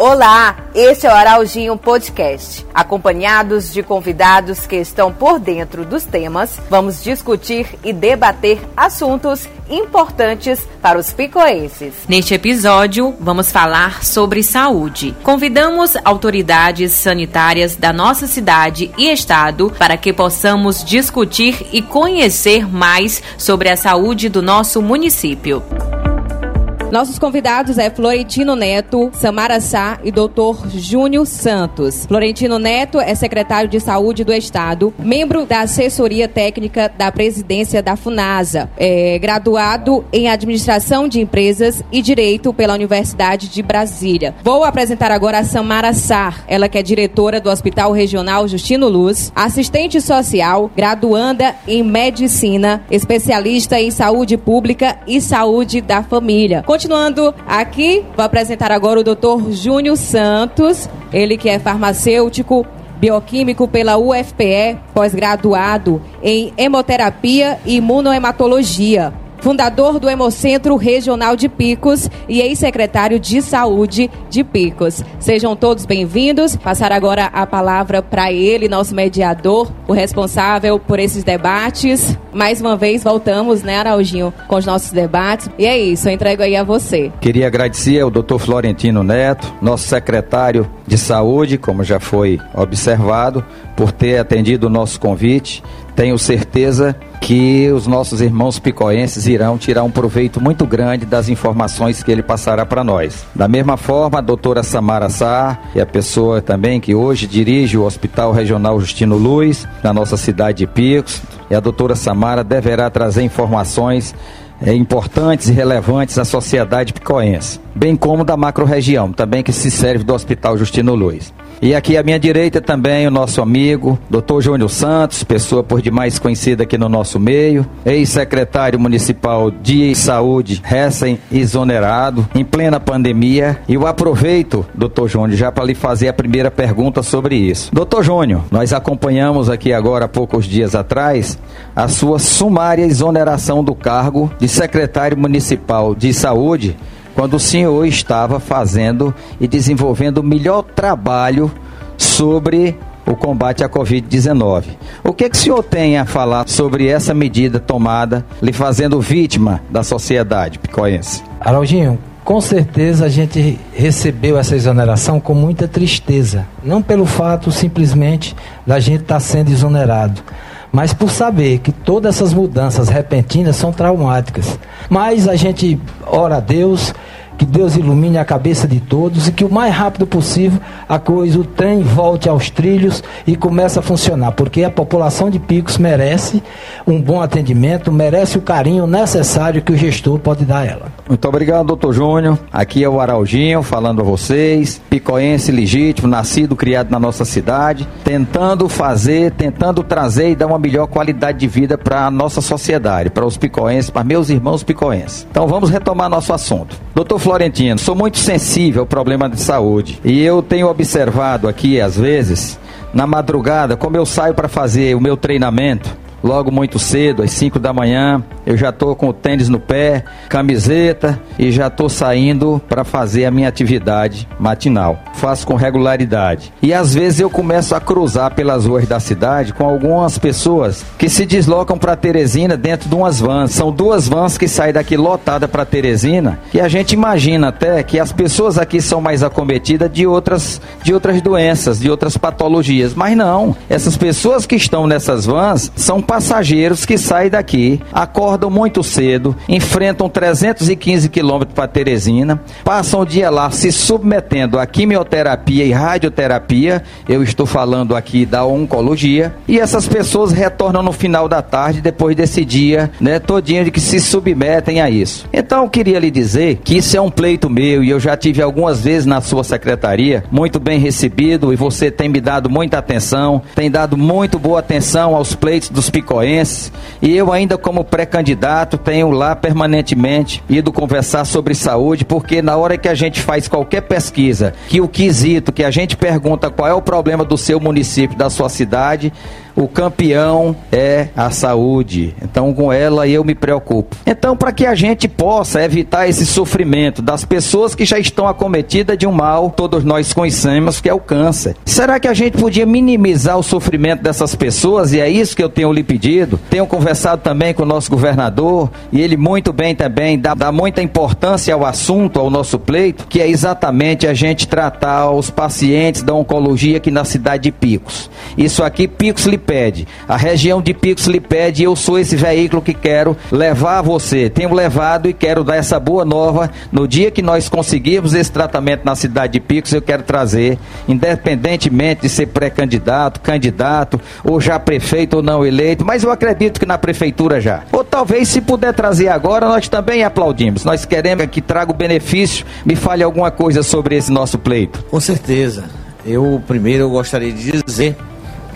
Olá, este é o Arauginho Podcast. Acompanhados de convidados que estão por dentro dos temas, vamos discutir e debater assuntos importantes para os picoenses. Neste episódio, vamos falar sobre saúde. Convidamos autoridades sanitárias da nossa cidade e estado para que possamos discutir e conhecer mais sobre a saúde do nosso município. Nossos convidados é Florentino Neto, Samara Sá e Dr. Júnior Santos. Florentino Neto é secretário de Saúde do Estado, membro da assessoria técnica da presidência da FUNASA, é graduado em Administração de Empresas e Direito pela Universidade de Brasília. Vou apresentar agora a Samara Sá, ela que é diretora do Hospital Regional Justino Luz, assistente social, graduanda em Medicina, especialista em Saúde Pública e Saúde da Família continuando aqui, vou apresentar agora o Dr. Júnior Santos, ele que é farmacêutico, bioquímico pela UFPE, pós-graduado em hemoterapia e imunohematologia fundador do Hemocentro Regional de Picos e ex-secretário de Saúde de Picos. Sejam todos bem-vindos. Passar agora a palavra para ele, nosso mediador, o responsável por esses debates. Mais uma vez voltamos, né, Araujinho, com os nossos debates. E é isso, eu entrego aí a você. Queria agradecer ao Dr. Florentino Neto, nosso secretário de Saúde, como já foi observado, por ter atendido o nosso convite. Tenho certeza que os nossos irmãos picoenses irão tirar um proveito muito grande das informações que ele passará para nós. Da mesma forma, a doutora Samara Sá, que é a pessoa também que hoje dirige o Hospital Regional Justino Luz, na nossa cidade de Picos, e a doutora Samara deverá trazer informações é, importantes e relevantes à sociedade picoense, bem como da macro-região, também que se serve do Hospital Justino Luiz. E aqui à minha direita também o nosso amigo, Dr. Júnior Santos, pessoa por demais conhecida aqui no nosso meio, ex-secretário municipal de saúde, recém-exonerado, em plena pandemia. E eu aproveito, Dr. Júnior, já para lhe fazer a primeira pergunta sobre isso. Dr. Júnior, nós acompanhamos aqui agora, há poucos dias atrás, a sua sumária exoneração do cargo de secretário municipal de saúde quando o senhor estava fazendo e desenvolvendo o melhor trabalho sobre o combate à Covid-19. O que, que o senhor tem a falar sobre essa medida tomada, lhe fazendo vítima da sociedade picoense? Araujinho, com certeza a gente recebeu essa exoneração com muita tristeza. Não pelo fato simplesmente da gente estar tá sendo exonerado, mas por saber que todas essas mudanças repentinas são traumáticas. Mas a gente ora a Deus que Deus ilumine a cabeça de todos e que o mais rápido possível a coisa, o trem volte aos trilhos e comece a funcionar, porque a população de Picos merece um bom atendimento, merece o carinho necessário que o gestor pode dar a ela. Muito obrigado, doutor Júnior. Aqui é o Araldinho falando a vocês, picoense legítimo, nascido, criado na nossa cidade, tentando fazer, tentando trazer e dar uma melhor qualidade de vida para a nossa sociedade, para os picoenses, para meus irmãos picoenses. Então vamos retomar nosso assunto. Doutor Florentino, sou muito sensível ao problema de saúde. E eu tenho observado aqui, às vezes, na madrugada, como eu saio para fazer o meu treinamento, logo muito cedo, às 5 da manhã, eu já estou com o tênis no pé, camiseta e já estou saindo para fazer a minha atividade matinal. Faço com regularidade. E às vezes eu começo a cruzar pelas ruas da cidade com algumas pessoas que se deslocam para Teresina dentro de umas vans. São duas vans que saem daqui lotada para Teresina, e a gente imagina até que as pessoas aqui são mais acometidas de outras de outras doenças, de outras patologias, mas não. Essas pessoas que estão nessas vans são passageiros que saem daqui, acordam muito cedo, enfrentam 315 quilômetros para Teresina, passam o dia lá se submetendo a quimioterapia e radioterapia. Eu estou falando aqui da oncologia. E essas pessoas retornam no final da tarde, depois desse dia, né, todinho de que se submetem a isso. Então, eu queria lhe dizer que isso é um pleito meu e eu já tive algumas vezes na sua secretaria, muito bem recebido e você tem me dado muita atenção, tem dado muito boa atenção aos pleitos dos picoenses e eu ainda como pré-candidato candidato, tenho lá permanentemente ido conversar sobre saúde, porque na hora que a gente faz qualquer pesquisa, que o quesito que a gente pergunta qual é o problema do seu município, da sua cidade, o campeão é a saúde. Então, com ela eu me preocupo. Então, para que a gente possa evitar esse sofrimento das pessoas que já estão acometidas de um mal, todos nós conhecemos que é o câncer. Será que a gente podia minimizar o sofrimento dessas pessoas? E é isso que eu tenho lhe pedido. Tenho conversado também com o nosso governador e ele muito bem também dá, dá muita importância ao assunto, ao nosso pleito, que é exatamente a gente tratar os pacientes da oncologia aqui na cidade de Picos. Isso aqui Picos lhe pede. A região de Picos lhe pede e eu sou esse veículo que quero levar a você. Tenho levado e quero dar essa boa nova. No dia que nós conseguirmos esse tratamento na cidade de Picos, eu quero trazer, independentemente de ser pré-candidato, candidato, ou já prefeito ou não eleito, mas eu acredito que na prefeitura já. Ou talvez, se puder trazer agora, nós também aplaudimos. Nós queremos que traga o benefício. Me fale alguma coisa sobre esse nosso pleito. Com certeza. Eu primeiro eu gostaria de dizer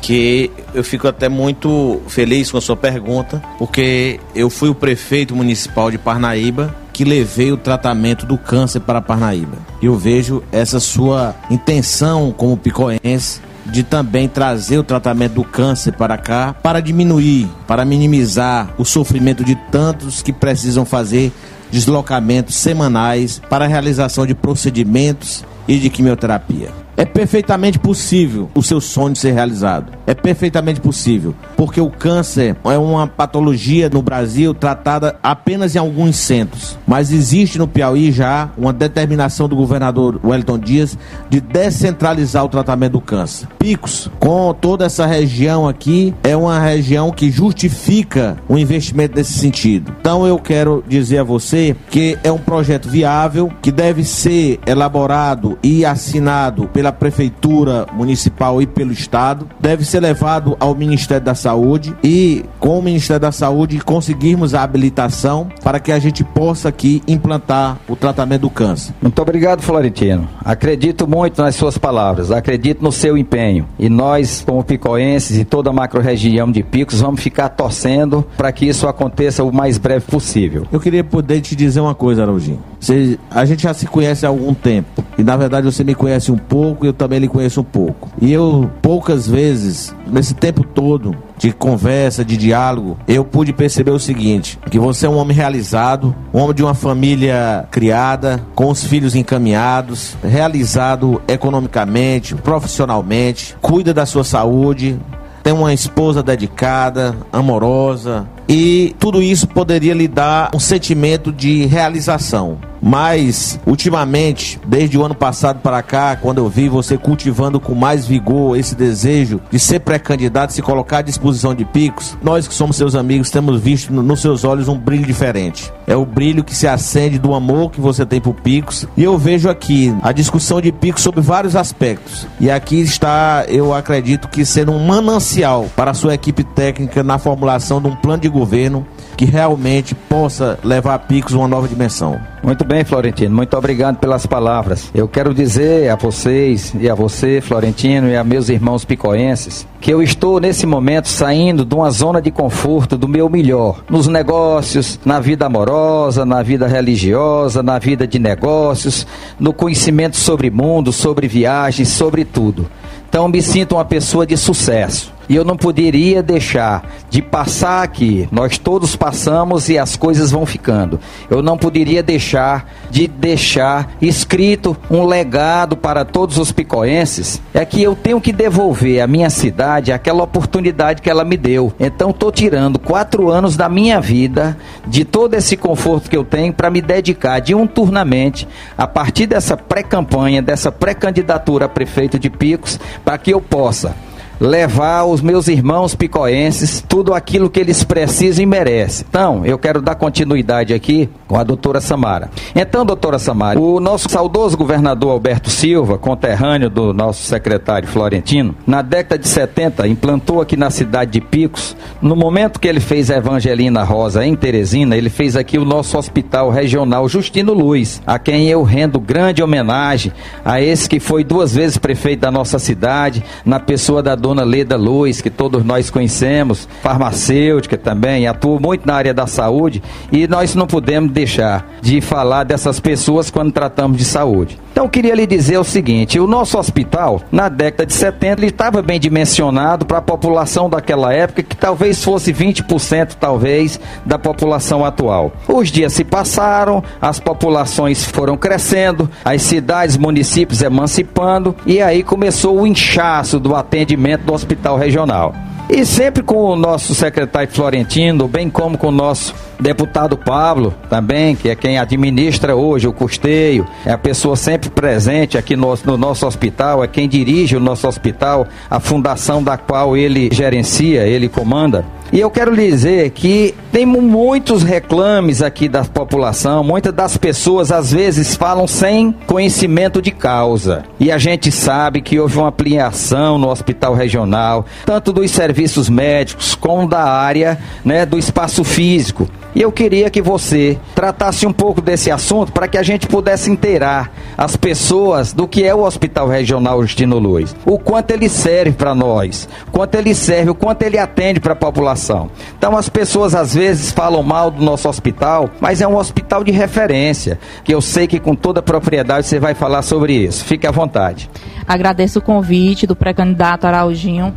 que eu fico até muito feliz com a sua pergunta, porque eu fui o prefeito municipal de Parnaíba que levei o tratamento do câncer para Parnaíba. E eu vejo essa sua intenção como picoense de também trazer o tratamento do câncer para cá, para diminuir, para minimizar o sofrimento de tantos que precisam fazer deslocamentos semanais para a realização de procedimentos e de quimioterapia. É perfeitamente possível o seu sonho ser realizado. É perfeitamente possível. Porque o câncer é uma patologia no Brasil tratada apenas em alguns centros. Mas existe no Piauí já uma determinação do governador Wellington Dias de descentralizar o tratamento do câncer. Picos, com toda essa região aqui, é uma região que justifica o um investimento nesse sentido. Então eu quero dizer a você que é um projeto viável, que deve ser elaborado e assinado pela Prefeitura Municipal e pelo Estado, deve ser levado ao Ministério da Saúde e, com o Ministério da Saúde, conseguirmos a habilitação para que a gente possa aqui implantar o tratamento do câncer. Muito obrigado, Florentino. Acredito muito nas suas palavras, acredito no seu empenho. E nós, como picoenses e toda a macro-região de Picos, vamos ficar torcendo para que isso aconteça o mais breve possível. Eu queria poder te dizer uma coisa, Araujinho. Você, a gente já se conhece há algum tempo. E na verdade você me conhece um pouco, eu também lhe conheço um pouco. E eu, poucas vezes, nesse tempo todo de conversa, de diálogo, eu pude perceber o seguinte: que você é um homem realizado, um homem de uma família criada, com os filhos encaminhados, realizado economicamente, profissionalmente, cuida da sua saúde, tem uma esposa dedicada, amorosa, e tudo isso poderia lhe dar um sentimento de realização. Mas, ultimamente, desde o ano passado para cá, quando eu vi você cultivando com mais vigor esse desejo de ser pré-candidato, se colocar à disposição de Picos, nós que somos seus amigos temos visto nos seus olhos um brilho diferente. É o brilho que se acende do amor que você tem por Picos. E eu vejo aqui a discussão de Picos sobre vários aspectos. E aqui está, eu acredito que sendo um manancial para a sua equipe técnica na formulação de um plano de governo que realmente possa levar a Picos uma nova dimensão. Muito bem, Florentino. Muito obrigado pelas palavras. Eu quero dizer a vocês e a você, Florentino, e a meus irmãos picoenses, que eu estou nesse momento saindo de uma zona de conforto do meu melhor, nos negócios, na vida amorosa, na vida religiosa, na vida de negócios, no conhecimento sobre mundo, sobre viagens, sobre tudo. Então me sinto uma pessoa de sucesso. E eu não poderia deixar de passar aqui. Nós todos passamos e as coisas vão ficando. Eu não poderia deixar de deixar escrito um legado para todos os picoenses. É que eu tenho que devolver à minha cidade aquela oportunidade que ela me deu. Então estou tirando quatro anos da minha vida, de todo esse conforto que eu tenho, para me dedicar diuturnamente a partir dessa pré-campanha, dessa pré-candidatura a prefeito de Picos, para que eu possa levar os meus irmãos picoenses tudo aquilo que eles precisam e merecem. Então, eu quero dar continuidade aqui com a doutora Samara. Então, doutora Samara, o nosso saudoso governador Alberto Silva, conterrâneo do nosso secretário Florentino, na década de 70, implantou aqui na cidade de Picos, no momento que ele fez a Evangelina Rosa em Teresina, ele fez aqui o nosso hospital regional Justino Luiz, a quem eu rendo grande homenagem a esse que foi duas vezes prefeito da nossa cidade, na pessoa da dona dona Leda Luz, que todos nós conhecemos, farmacêutica também, atua muito na área da saúde e nós não podemos deixar de falar dessas pessoas quando tratamos de saúde. Então, eu queria lhe dizer o seguinte: o nosso hospital, na década de 70, ele estava bem dimensionado para a população daquela época, que talvez fosse 20%, talvez, da população atual. Os dias se passaram, as populações foram crescendo, as cidades, municípios emancipando, e aí começou o inchaço do atendimento do hospital regional. E sempre com o nosso secretário Florentino, bem como com o nosso deputado Pablo também, que é quem administra hoje o custeio, é a pessoa sempre presente aqui no, no, nosso hospital, é quem dirige o nosso hospital, a fundação da qual ele gerencia, ele comanda. E eu quero lhe dizer que tem muitos reclames aqui da população, muitas das pessoas às vezes falam sem conhecimento de causa. E a gente sabe que houve uma ampliação no hospital regional, tanto dos serviços médicos como da área né, do espaço físico. E eu queria que você tratasse um pouco desse assunto para que a gente pudesse inteirar as pessoas do que é o Hospital Regional Justino Luiz, o quanto ele serve para nós, quanto ele serve, o quanto ele atende para a população. Então as pessoas às vezes falam mal do nosso hospital, mas é um hospital de referência, que eu sei que com toda propriedade você vai falar sobre isso. Fique à vontade. Agradeço o convite do pré-candidato Araujinho.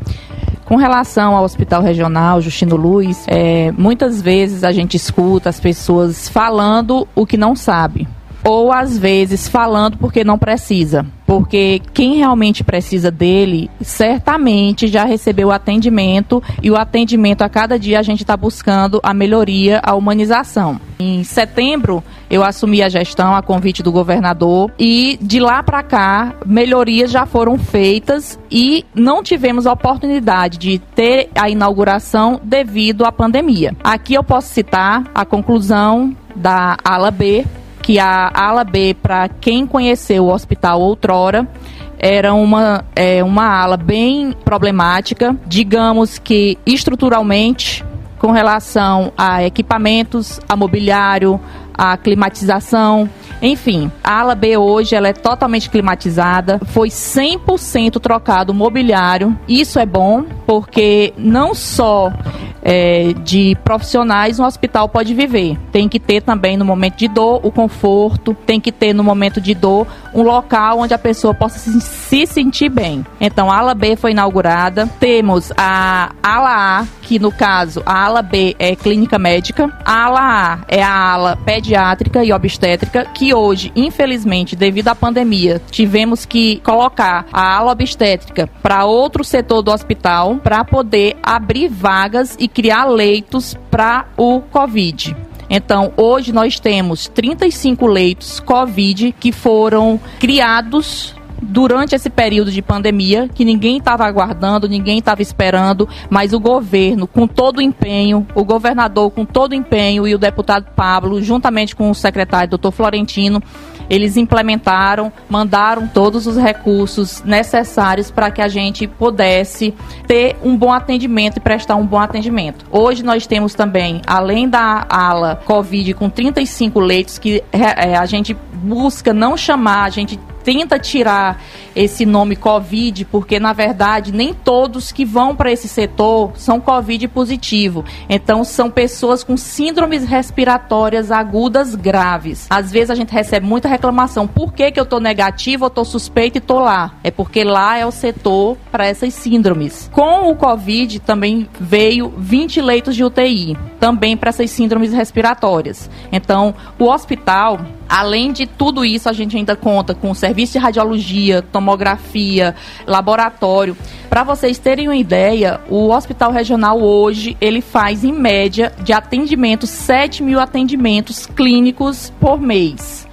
Com relação ao Hospital Regional Justino Luz, é, muitas vezes a gente escuta as pessoas falando o que não sabe. Ou às vezes falando porque não precisa porque quem realmente precisa dele certamente já recebeu o atendimento e o atendimento a cada dia a gente está buscando a melhoria, a humanização. Em setembro eu assumi a gestão a convite do governador e de lá para cá melhorias já foram feitas e não tivemos a oportunidade de ter a inauguração devido à pandemia. Aqui eu posso citar a conclusão da ala B que a ala B, para quem conheceu o hospital outrora, era uma, é, uma ala bem problemática, digamos que estruturalmente, com relação a equipamentos, a mobiliário, a climatização, enfim, a ala B hoje ela é totalmente climatizada, foi 100% trocado o mobiliário. Isso é bom porque não só é, de profissionais um hospital pode viver. Tem que ter também no momento de dor o conforto, tem que ter no momento de dor um local onde a pessoa possa se, se sentir bem. Então a ala B foi inaugurada, temos a ala A, que no caso a ala B é clínica médica, a ala A é a ala pediátrica e obstétrica, que hoje, infelizmente, devido à pandemia, tivemos que colocar a ala obstétrica para outro setor do hospital para poder abrir vagas e criar leitos para o Covid. Então, hoje nós temos 35 leitos COVID que foram criados durante esse período de pandemia, que ninguém estava aguardando, ninguém estava esperando, mas o governo, com todo o empenho, o governador com todo o empenho e o deputado Pablo, juntamente com o secretário doutor Florentino, eles implementaram, mandaram todos os recursos necessários para que a gente pudesse ter um bom atendimento e prestar um bom atendimento. Hoje nós temos também, além da ala Covid com 35 leitos, que é, a gente busca não chamar, a gente tenta tirar esse nome Covid, porque na verdade nem todos que vão para esse setor são Covid positivo. Então são pessoas com síndromes respiratórias agudas graves. Às vezes a gente recebe muita reclamação: por que, que eu estou negativo, eu estou suspeito e estou lá? É porque lá é o setor para essas síndromes. Com o Covid também veio 20 leitos de UTI, também para essas síndromes respiratórias. Então o hospital Além de tudo isso, a gente ainda conta com serviço de radiologia, tomografia, laboratório. Para vocês terem uma ideia, o Hospital Regional hoje ele faz em média de atendimento 7 mil atendimentos clínicos por mês.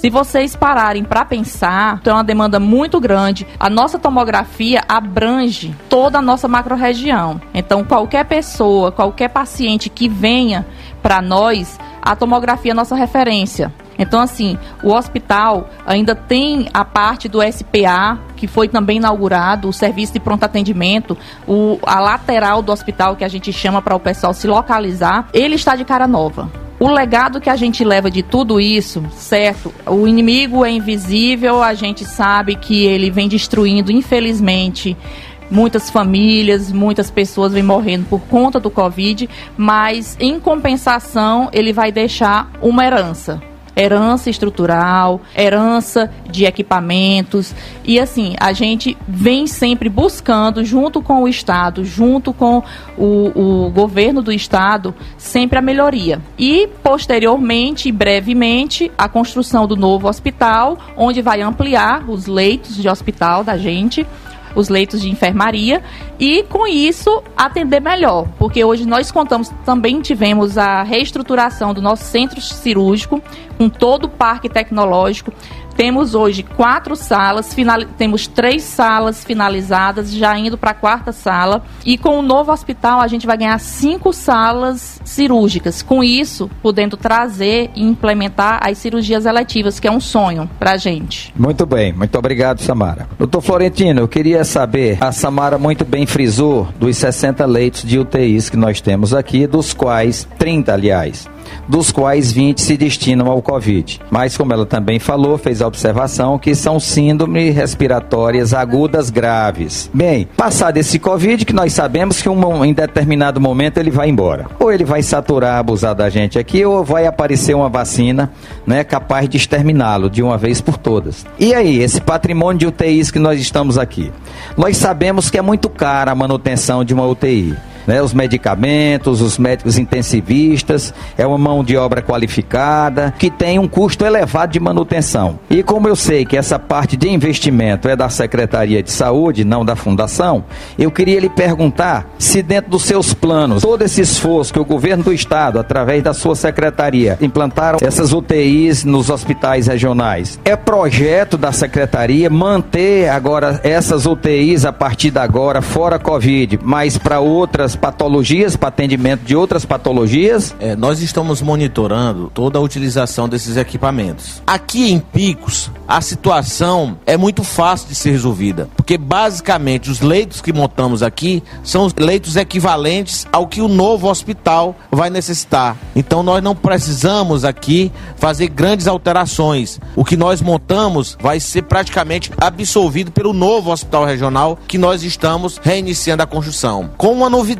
Se vocês pararem para pensar, tem uma demanda muito grande. A nossa tomografia abrange toda a nossa macro-região. Então, qualquer pessoa, qualquer paciente que venha para nós, a tomografia é nossa referência. Então, assim, o hospital ainda tem a parte do SPA, que foi também inaugurado, o serviço de pronto atendimento, o, a lateral do hospital, que a gente chama para o pessoal se localizar, ele está de cara nova. O legado que a gente leva de tudo isso, certo? O inimigo é invisível, a gente sabe que ele vem destruindo, infelizmente, muitas famílias, muitas pessoas vêm morrendo por conta do Covid, mas em compensação ele vai deixar uma herança herança estrutural, herança de equipamentos. E assim, a gente vem sempre buscando, junto com o Estado, junto com o, o governo do Estado, sempre a melhoria. E, posteriormente, brevemente, a construção do novo hospital, onde vai ampliar os leitos de hospital da gente os leitos de enfermaria e com isso atender melhor, porque hoje nós contamos também tivemos a reestruturação do nosso centro cirúrgico com todo o parque tecnológico. Temos hoje quatro salas, final... temos três salas finalizadas, já indo para a quarta sala. E com o novo hospital, a gente vai ganhar cinco salas cirúrgicas. Com isso, podendo trazer e implementar as cirurgias eletivas, que é um sonho para a gente. Muito bem, muito obrigado, Samara. Doutor Florentino, eu queria saber, a Samara muito bem frisou dos 60 leitos de UTIs que nós temos aqui, dos quais 30, aliás dos quais 20 se destinam ao Covid. Mas, como ela também falou, fez a observação que são síndromes respiratórias agudas graves. Bem, passado esse Covid, que nós sabemos que um, em determinado momento ele vai embora. Ou ele vai saturar, abusar da gente aqui, ou vai aparecer uma vacina né, capaz de exterminá-lo de uma vez por todas. E aí, esse patrimônio de UTIs que nós estamos aqui? Nós sabemos que é muito cara a manutenção de uma UTI né, os medicamentos, os médicos intensivistas, é uma mão de obra qualificada, que tem um custo elevado de manutenção. E como eu sei que essa parte de investimento é da Secretaria de Saúde, não da Fundação, eu queria lhe perguntar se dentro dos seus planos, todo esse esforço que o governo do estado, através da sua secretaria, implantaram essas UTIs nos hospitais regionais, é projeto da secretaria manter agora essas UTIs a partir de agora fora Covid, mas para outras outras patologias, para atendimento de outras patologias? É, nós estamos monitorando toda a utilização desses equipamentos. Aqui em Picos, a situação é muito fácil de ser resolvida, porque basicamente os leitos que montamos aqui são os leitos equivalentes ao que o novo hospital vai necessitar. Então nós não precisamos aqui fazer grandes alterações. O que nós montamos vai ser praticamente absolvido pelo novo hospital regional que nós estamos reiniciando a construção. Com uma novidade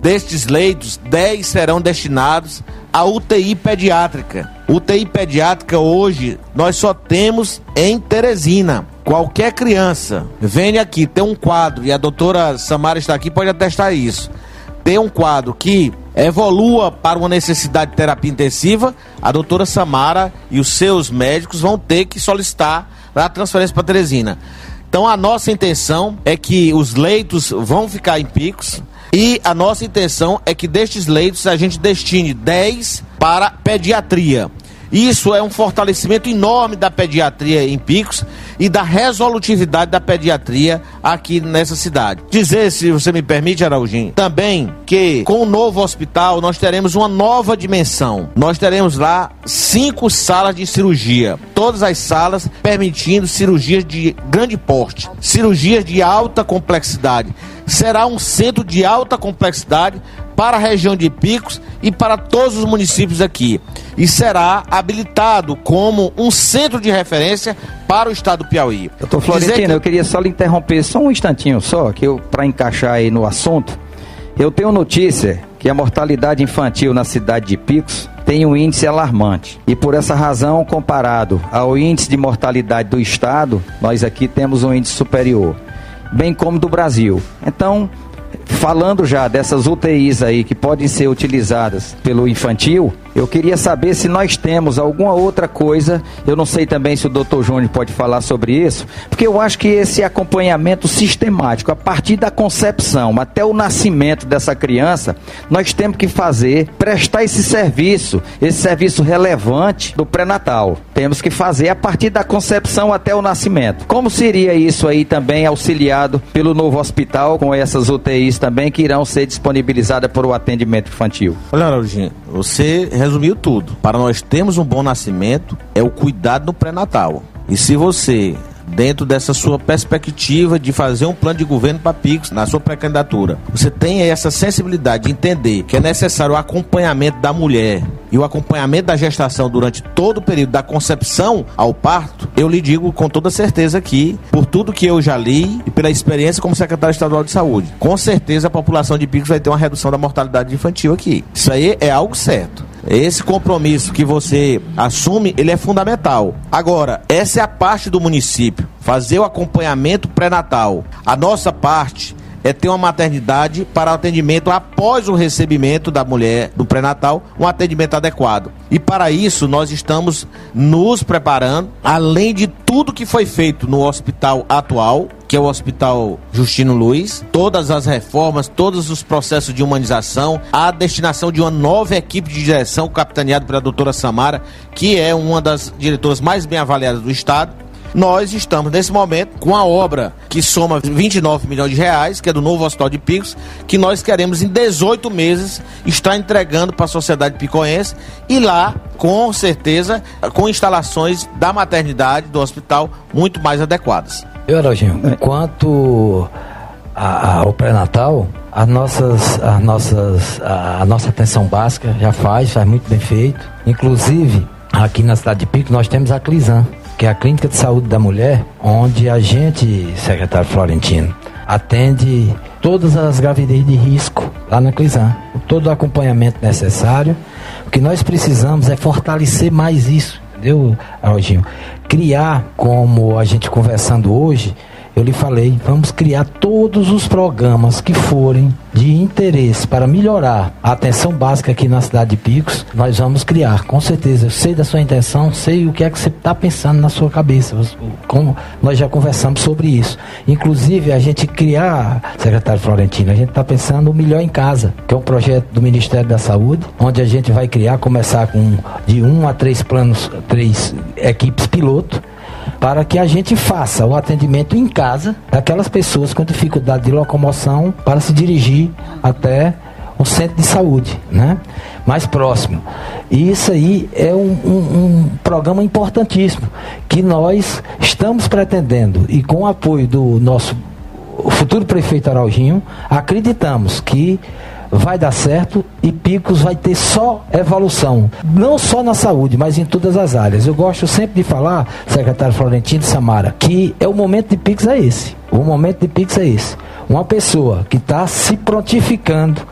destes leitos, 10 serão destinados à UTI pediátrica. UTI pediátrica hoje nós só temos em Teresina. Qualquer criança venha aqui, tem um quadro, e a doutora Samara está aqui, pode atestar isso. Tem um quadro que evolua para uma necessidade de terapia intensiva, a doutora Samara e os seus médicos vão ter que solicitar a transferência para Teresina. Então a nossa intenção é que os leitos vão ficar em picos, e a nossa intenção é que destes leitos a gente destine 10 para pediatria. Isso é um fortalecimento enorme da pediatria em Picos e da resolutividade da pediatria aqui nessa cidade. Dizer, se você me permite, Araujinho, também que com o novo hospital nós teremos uma nova dimensão. Nós teremos lá cinco salas de cirurgia, todas as salas permitindo cirurgias de grande porte, cirurgias de alta complexidade será um centro de alta complexidade para a região de Picos e para todos os municípios aqui. E será habilitado como um centro de referência para o estado do Piauí. Doutor Florentino, que... eu queria só lhe interromper só um instantinho só, que eu para encaixar aí no assunto. Eu tenho notícia que a mortalidade infantil na cidade de Picos tem um índice alarmante. E por essa razão, comparado ao índice de mortalidade do estado, nós aqui temos um índice superior bem como do Brasil. Então, falando já dessas UTIs aí que podem ser utilizadas pelo infantil, eu queria saber se nós temos alguma outra coisa. Eu não sei também se o doutor Júnior pode falar sobre isso, porque eu acho que esse acompanhamento sistemático, a partir da concepção até o nascimento dessa criança, nós temos que fazer, prestar esse serviço, esse serviço relevante do pré-natal. Temos que fazer a partir da concepção até o nascimento. Como seria isso aí também auxiliado pelo novo hospital com essas UTIs também que irão ser disponibilizadas para o atendimento infantil? Olha, Lauraldinho, você resumiu tudo. Para nós termos um bom nascimento, é o cuidado no pré-natal. E se você dentro dessa sua perspectiva de fazer um plano de governo para Pix na sua pré-candidatura. Você tem essa sensibilidade de entender que é necessário o acompanhamento da mulher e o acompanhamento da gestação durante todo o período da concepção ao parto, eu lhe digo com toda certeza que, por tudo que eu já li e pela experiência como secretário estadual de saúde, com certeza a população de Picos vai ter uma redução da mortalidade infantil aqui. Isso aí é algo certo. Esse compromisso que você assume, ele é fundamental. Agora, essa é a parte do município, fazer o acompanhamento pré-natal. A nossa parte é ter uma maternidade para atendimento após o recebimento da mulher do pré-natal, um atendimento adequado. E para isso nós estamos nos preparando, além de tudo que foi feito no hospital atual, que é o Hospital Justino Luiz, todas as reformas, todos os processos de humanização, a destinação de uma nova equipe de direção capitaneada pela doutora Samara, que é uma das diretoras mais bem avaliadas do estado nós estamos nesse momento com a obra que soma 29 milhões de reais, que é do novo Hospital de Picos, que nós queremos em 18 meses estar entregando para a sociedade picoense e lá, com certeza, com instalações da maternidade do hospital muito mais adequadas. Eu, Arauginho, quanto ao pré-natal, as nossas, as nossas, a, a nossa atenção básica já faz, faz muito bem feito. Inclusive, aqui na cidade de Pico, nós temos a Clisan, que é a Clínica de Saúde da Mulher, onde a gente, secretário Florentino, atende todas as gravidez de risco lá na Clisan. Todo o acompanhamento necessário. O que nós precisamos é fortalecer mais isso, entendeu, Alginho? Criar, como a gente conversando hoje, eu lhe falei, vamos criar todos os programas que forem de interesse para melhorar a atenção básica aqui na cidade de Picos, nós vamos criar, com certeza. Eu sei da sua intenção, sei o que é que você está pensando na sua cabeça. Como nós já conversamos sobre isso. Inclusive, a gente criar, secretário Florentino, a gente está pensando o Melhor em Casa, que é um projeto do Ministério da Saúde, onde a gente vai criar, começar com de um a três planos, três equipes piloto para que a gente faça o atendimento em casa daquelas pessoas com dificuldade de locomoção para se dirigir até um centro de saúde, né? Mais próximo. E isso aí é um, um, um, programa importantíssimo que nós estamos pretendendo e com o apoio do nosso futuro prefeito Arauginho, acreditamos que vai dar certo e Picos vai ter só evolução, não só na saúde, mas em todas as áreas. Eu gosto sempre de falar, secretário Florentino Samara, que é o momento de Picos é esse. O momento de Picos é esse. Uma pessoa que está se prontificando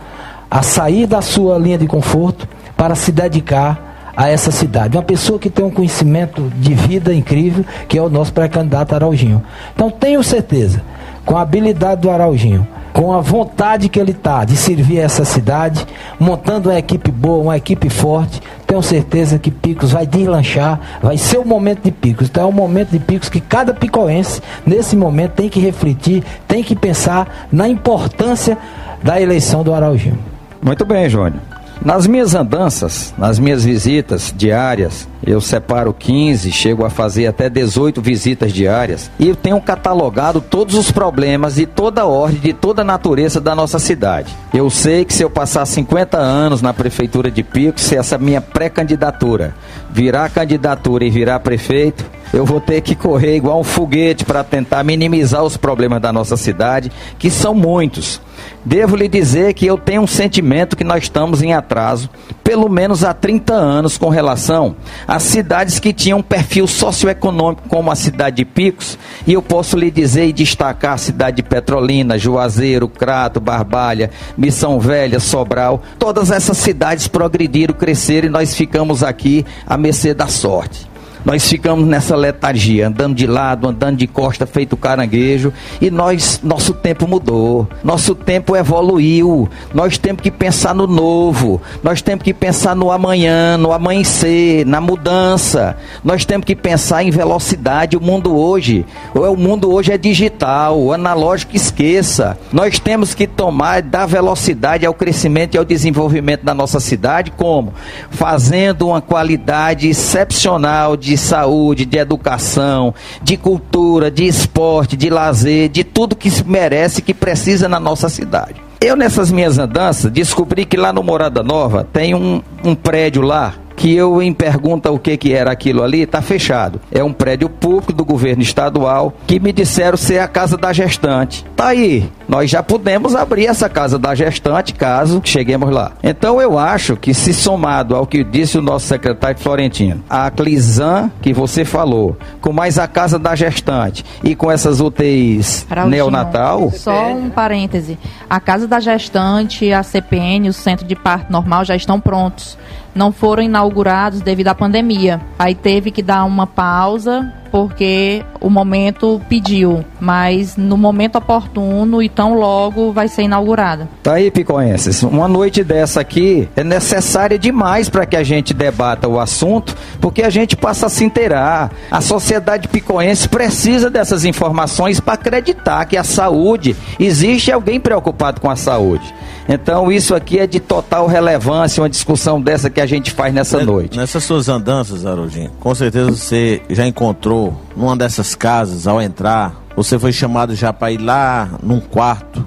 a sair da sua linha de conforto para se dedicar a essa cidade. Uma pessoa que tem um conhecimento de vida incrível, que é o nosso pré-candidato Arauginho. Então tenho certeza, com a habilidade do Arauginho, com a vontade que ele está de servir essa cidade, montando uma equipe boa, uma equipe forte, tenho certeza que Picos vai deslanchar, vai ser o momento de Picos. Então é o momento de Picos que cada picoense, nesse momento, tem que refletir, tem que pensar na importância da eleição do Araujinho. Muito bem, Júnior. Nas minhas andanças, nas minhas visitas diárias, eu separo 15, chego a fazer até 18 visitas diárias e eu tenho catalogado todos os problemas de toda a ordem, de toda a natureza da nossa cidade. Eu sei que se eu passar 50 anos na prefeitura de Pico, se essa minha pré-candidatura virar candidatura e virar prefeito, eu vou ter que correr igual um foguete para tentar minimizar os problemas da nossa cidade, que são muitos. Devo lhe dizer que eu tenho um sentimento que nós estamos em atraso, pelo menos há 30 anos, com relação às cidades que tinham um perfil socioeconômico, como a cidade de Picos, e eu posso lhe dizer e destacar a cidade de Petrolina, Juazeiro, Crato, Barbalha, Missão Velha, Sobral. Todas essas cidades progrediram, cresceram e nós ficamos aqui à mercê da sorte. Nós ficamos nessa letargia, andando de lado, andando de costa, feito caranguejo, e nós, nosso tempo mudou, nosso tempo evoluiu. Nós temos que pensar no novo, nós temos que pensar no amanhã, no amanhecer, na mudança. Nós temos que pensar em velocidade. O mundo hoje, o mundo hoje é digital, o analógico esqueça. Nós temos que tomar, dar velocidade ao crescimento e ao desenvolvimento da nossa cidade, como? Fazendo uma qualidade excepcional de de saúde, de educação, de cultura, de esporte, de lazer, de tudo que se merece, que precisa na nossa cidade. Eu, nessas minhas andanças, descobri que lá no Morada Nova tem um, um prédio lá que eu em pergunta o que que era aquilo ali, está fechado. É um prédio público do governo estadual que me disseram ser a casa da gestante. Tá aí, nós já podemos abrir essa casa da gestante caso cheguemos lá. Então eu acho que se somado ao que disse o nosso secretário Florentino, a Clisan que você falou, com mais a casa da gestante e com essas UTIs Raulzinho, neonatal. Só um parêntese. A casa da gestante, a CPN, o centro de parto normal já estão prontos não foram inaugurados devido à pandemia. Aí teve que dar uma pausa porque o momento pediu, mas no momento oportuno e tão logo vai ser inaugurada. Tá aí, picoenses. Uma noite dessa aqui é necessária demais para que a gente debata o assunto, porque a gente passa a se inteirar. A sociedade picoense precisa dessas informações para acreditar que a saúde existe alguém preocupado com a saúde. Então isso aqui é de total relevância, uma discussão dessa que a gente faz nessa noite. Nessas suas andanças, Haroldinho, com certeza você já encontrou numa dessas casas, ao entrar, você foi chamado já para ir lá num quarto,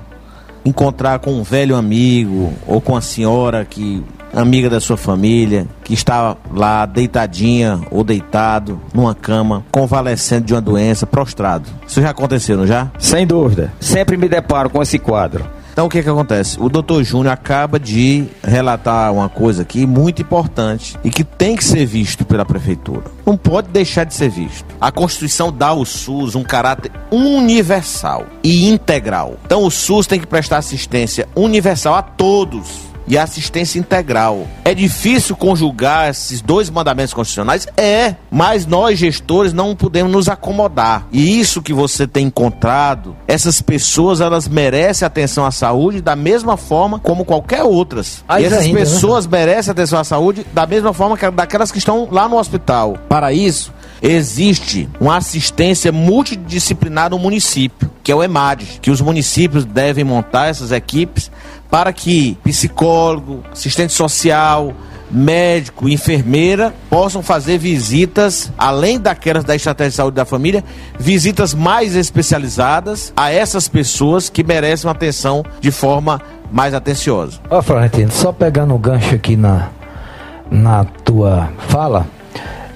encontrar com um velho amigo ou com a senhora que amiga da sua família, que está lá deitadinha ou deitado numa cama, convalescendo de uma doença, prostrado. Isso já aconteceu, não já? Sem dúvida. Sempre me deparo com esse quadro. Então o que que acontece? O doutor Júnior acaba de relatar uma coisa aqui muito importante e que tem que ser visto pela prefeitura. Não pode deixar de ser visto. A Constituição dá ao SUS um caráter universal e integral. Então o SUS tem que prestar assistência universal a todos e assistência integral. É difícil conjugar esses dois mandamentos constitucionais? É, mas nós gestores não podemos nos acomodar. E isso que você tem encontrado, essas pessoas elas merecem atenção à saúde da mesma forma como qualquer outras. e essas ainda, né? pessoas né? merecem atenção à saúde da mesma forma que daquelas que estão lá no hospital. Para isso, existe uma assistência multidisciplinar no município, que é o EMAD, que os municípios devem montar essas equipes para que psicólogo, assistente social, médico, enfermeira possam fazer visitas, além daquelas da estratégia de saúde da família, visitas mais especializadas a essas pessoas que merecem atenção de forma mais atenciosa. Ó, oh, Florentino, só pegando o gancho aqui na, na tua fala,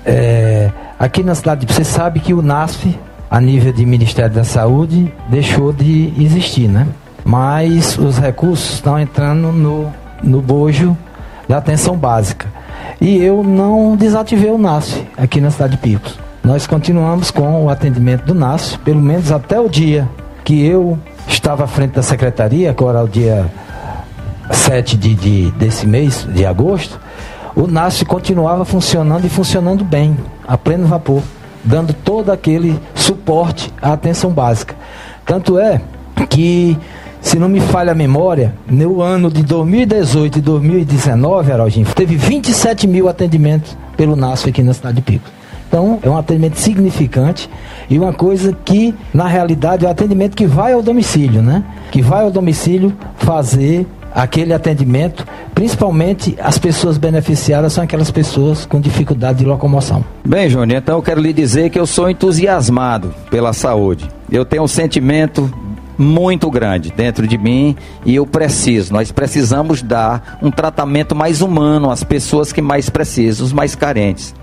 é, aqui na cidade, você sabe que o NASF, a nível de Ministério da Saúde, deixou de existir, né? Mas os recursos estão entrando no, no bojo da atenção básica. E eu não desativei o NASF aqui na cidade de Picos. Nós continuamos com o atendimento do NASF, pelo menos até o dia que eu estava à frente da secretaria, agora é o dia 7 de, de, desse mês, de agosto, o NASF continuava funcionando e funcionando bem, a pleno vapor, dando todo aquele suporte à atenção básica. Tanto é que se não me falha a memória, no ano de 2018 e 2019, Araldinho, teve 27 mil atendimentos pelo NASF aqui na cidade de Pico. Então, é um atendimento significante e uma coisa que, na realidade, é um atendimento que vai ao domicílio, né? Que vai ao domicílio fazer aquele atendimento, principalmente as pessoas beneficiadas são aquelas pessoas com dificuldade de locomoção. Bem, Júnior, então eu quero lhe dizer que eu sou entusiasmado pela saúde. Eu tenho um sentimento muito grande dentro de mim e eu preciso, nós precisamos dar um tratamento mais humano às pessoas que mais precisam, os mais carentes.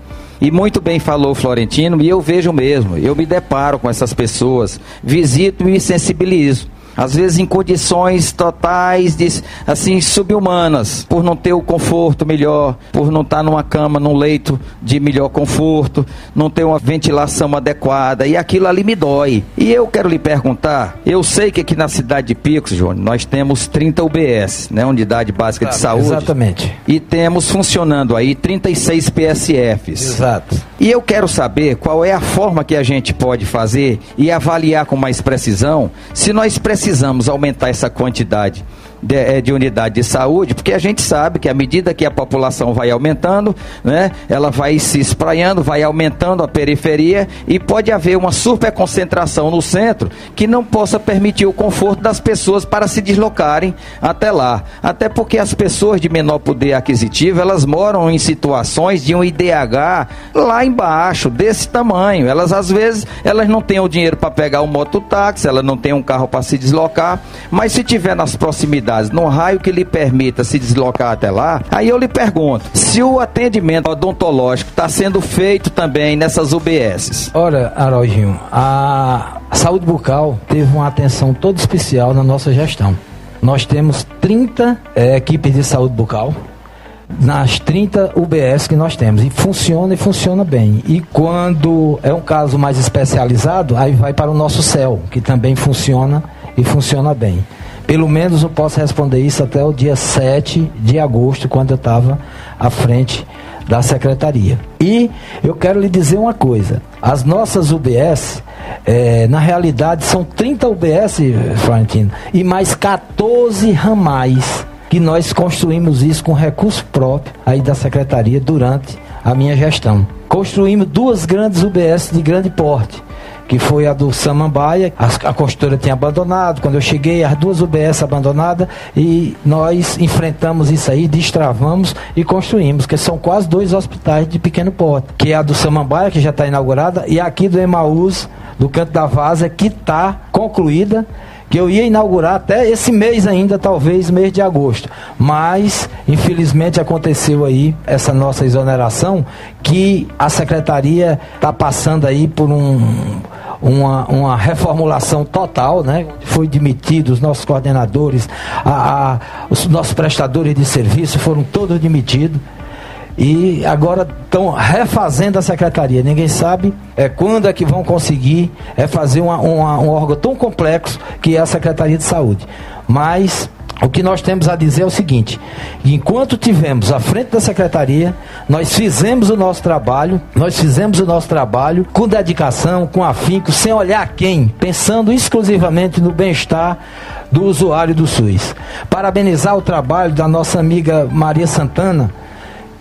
E muito bem falou Florentino, e eu vejo mesmo, eu me deparo com essas pessoas, visito e sensibilizo às vezes em condições totais de assim subhumanas, por não ter o conforto melhor, por não estar numa cama, num leito de melhor conforto, não ter uma ventilação adequada e aquilo ali me dói. E eu quero lhe perguntar, eu sei que aqui na cidade de Picos, João, nós temos 30 UBS, né, Unidade Básica de Saúde. Exatamente. E temos funcionando aí 36 PSFs. Exato. E eu quero saber qual é a forma que a gente pode fazer e avaliar com mais precisão se nós precisamos precisamos aumentar essa quantidade de, é, de, unidade de saúde, porque a gente sabe que à medida que a população vai aumentando, né, ela vai se espraiando, vai aumentando a periferia e pode haver uma superconcentração no centro que não possa permitir o conforto das pessoas para se deslocarem até lá. Até porque as pessoas de menor poder aquisitivo, elas moram em situações de um IDH lá embaixo, desse tamanho. Elas às vezes, elas não têm o dinheiro para pegar um mototáxi, elas não têm um carro para se deslocar, mas se tiver nas proximidades cidades, num raio que lhe permita se deslocar até lá, aí eu lhe pergunto, se o atendimento odontológico está sendo feito também nessas UBSs? Olha, Arojinho, a a saúde bucal teve uma atenção toda especial na nossa gestão. Nós temos 30 é, equipes de saúde bucal nas 30 UBS que nós temos. E funciona e funciona bem. E quando é um caso mais especializado, aí vai para o nosso céu, que também funciona e funciona bem. Pelo menos eu posso responder isso até o dia 7 de agosto, quando eu estava à frente da secretaria. E eu quero lhe dizer uma coisa: as nossas UBS, é, na realidade, são 30 UBS, Florentino, e mais 14 ramais que nós construímos isso com recurso próprio aí da secretaria durante a minha gestão. Construímos duas grandes UBS de grande porte que foi a do Samambaia. A, a construtora tinha abandonado. Quando eu cheguei, as duas UBS abandonadas e nós enfrentamos isso aí, destravamos e construímos, que são quase dois hospitais de pequeno porte, que é a do Samambaia, que já está inaugurada, e aqui do Emaús, do Canto da Vaza, que está concluída que eu ia inaugurar até esse mês ainda, talvez mês de agosto. Mas, infelizmente, aconteceu aí essa nossa exoneração, que a secretaria está passando aí por um uma, uma reformulação total, né? Foi demitido os nossos coordenadores, a, a, os nossos prestadores de serviço foram todos demitidos. E agora estão refazendo a secretaria. Ninguém sabe é, quando é que vão conseguir é, fazer uma, uma, um órgão tão complexo que é a Secretaria de Saúde. Mas o que nós temos a dizer é o seguinte: enquanto tivemos à frente da secretaria, nós fizemos o nosso trabalho, nós fizemos o nosso trabalho com dedicação, com afinco, sem olhar quem, pensando exclusivamente no bem-estar do usuário do SUS. Parabenizar o trabalho da nossa amiga Maria Santana,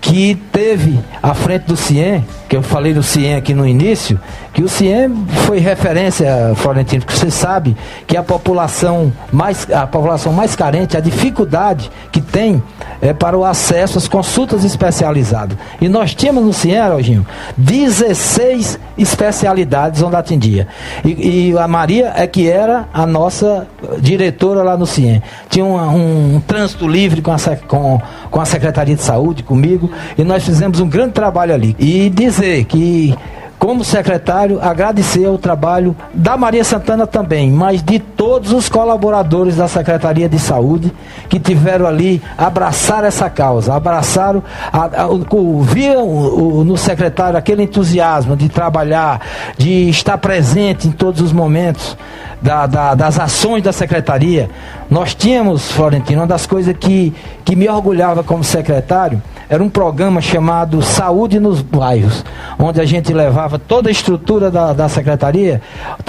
que teve à frente do CIEM, que eu falei do CIEM aqui no início, que o CIEM foi referência, Florentino, porque você sabe que a população mais, a população mais carente, a dificuldade que tem é para o acesso às consultas especializadas. E nós tínhamos no CIEM, Arojinho, 16 especialidades onde atendia. E, e, a Maria é que era a nossa diretora lá no CIEM. Tinha um, um trânsito livre com a, com, com a Secretaria de Saúde, comigo, e nós fizemos um grande trabalho ali. E dizer que como secretário, agradecer o trabalho da Maria Santana também, mas de todos os colaboradores da Secretaria de Saúde que tiveram ali abraçar essa causa, abraçaram, a, a, o, viam o, o, no secretário aquele entusiasmo de trabalhar, de estar presente em todos os momentos da, da, das ações da secretaria. Nós tínhamos, Florentino, uma das coisas que, que me orgulhava como secretário era um programa chamado Saúde nos Bairros, onde a gente levava toda a estrutura da, da secretaria,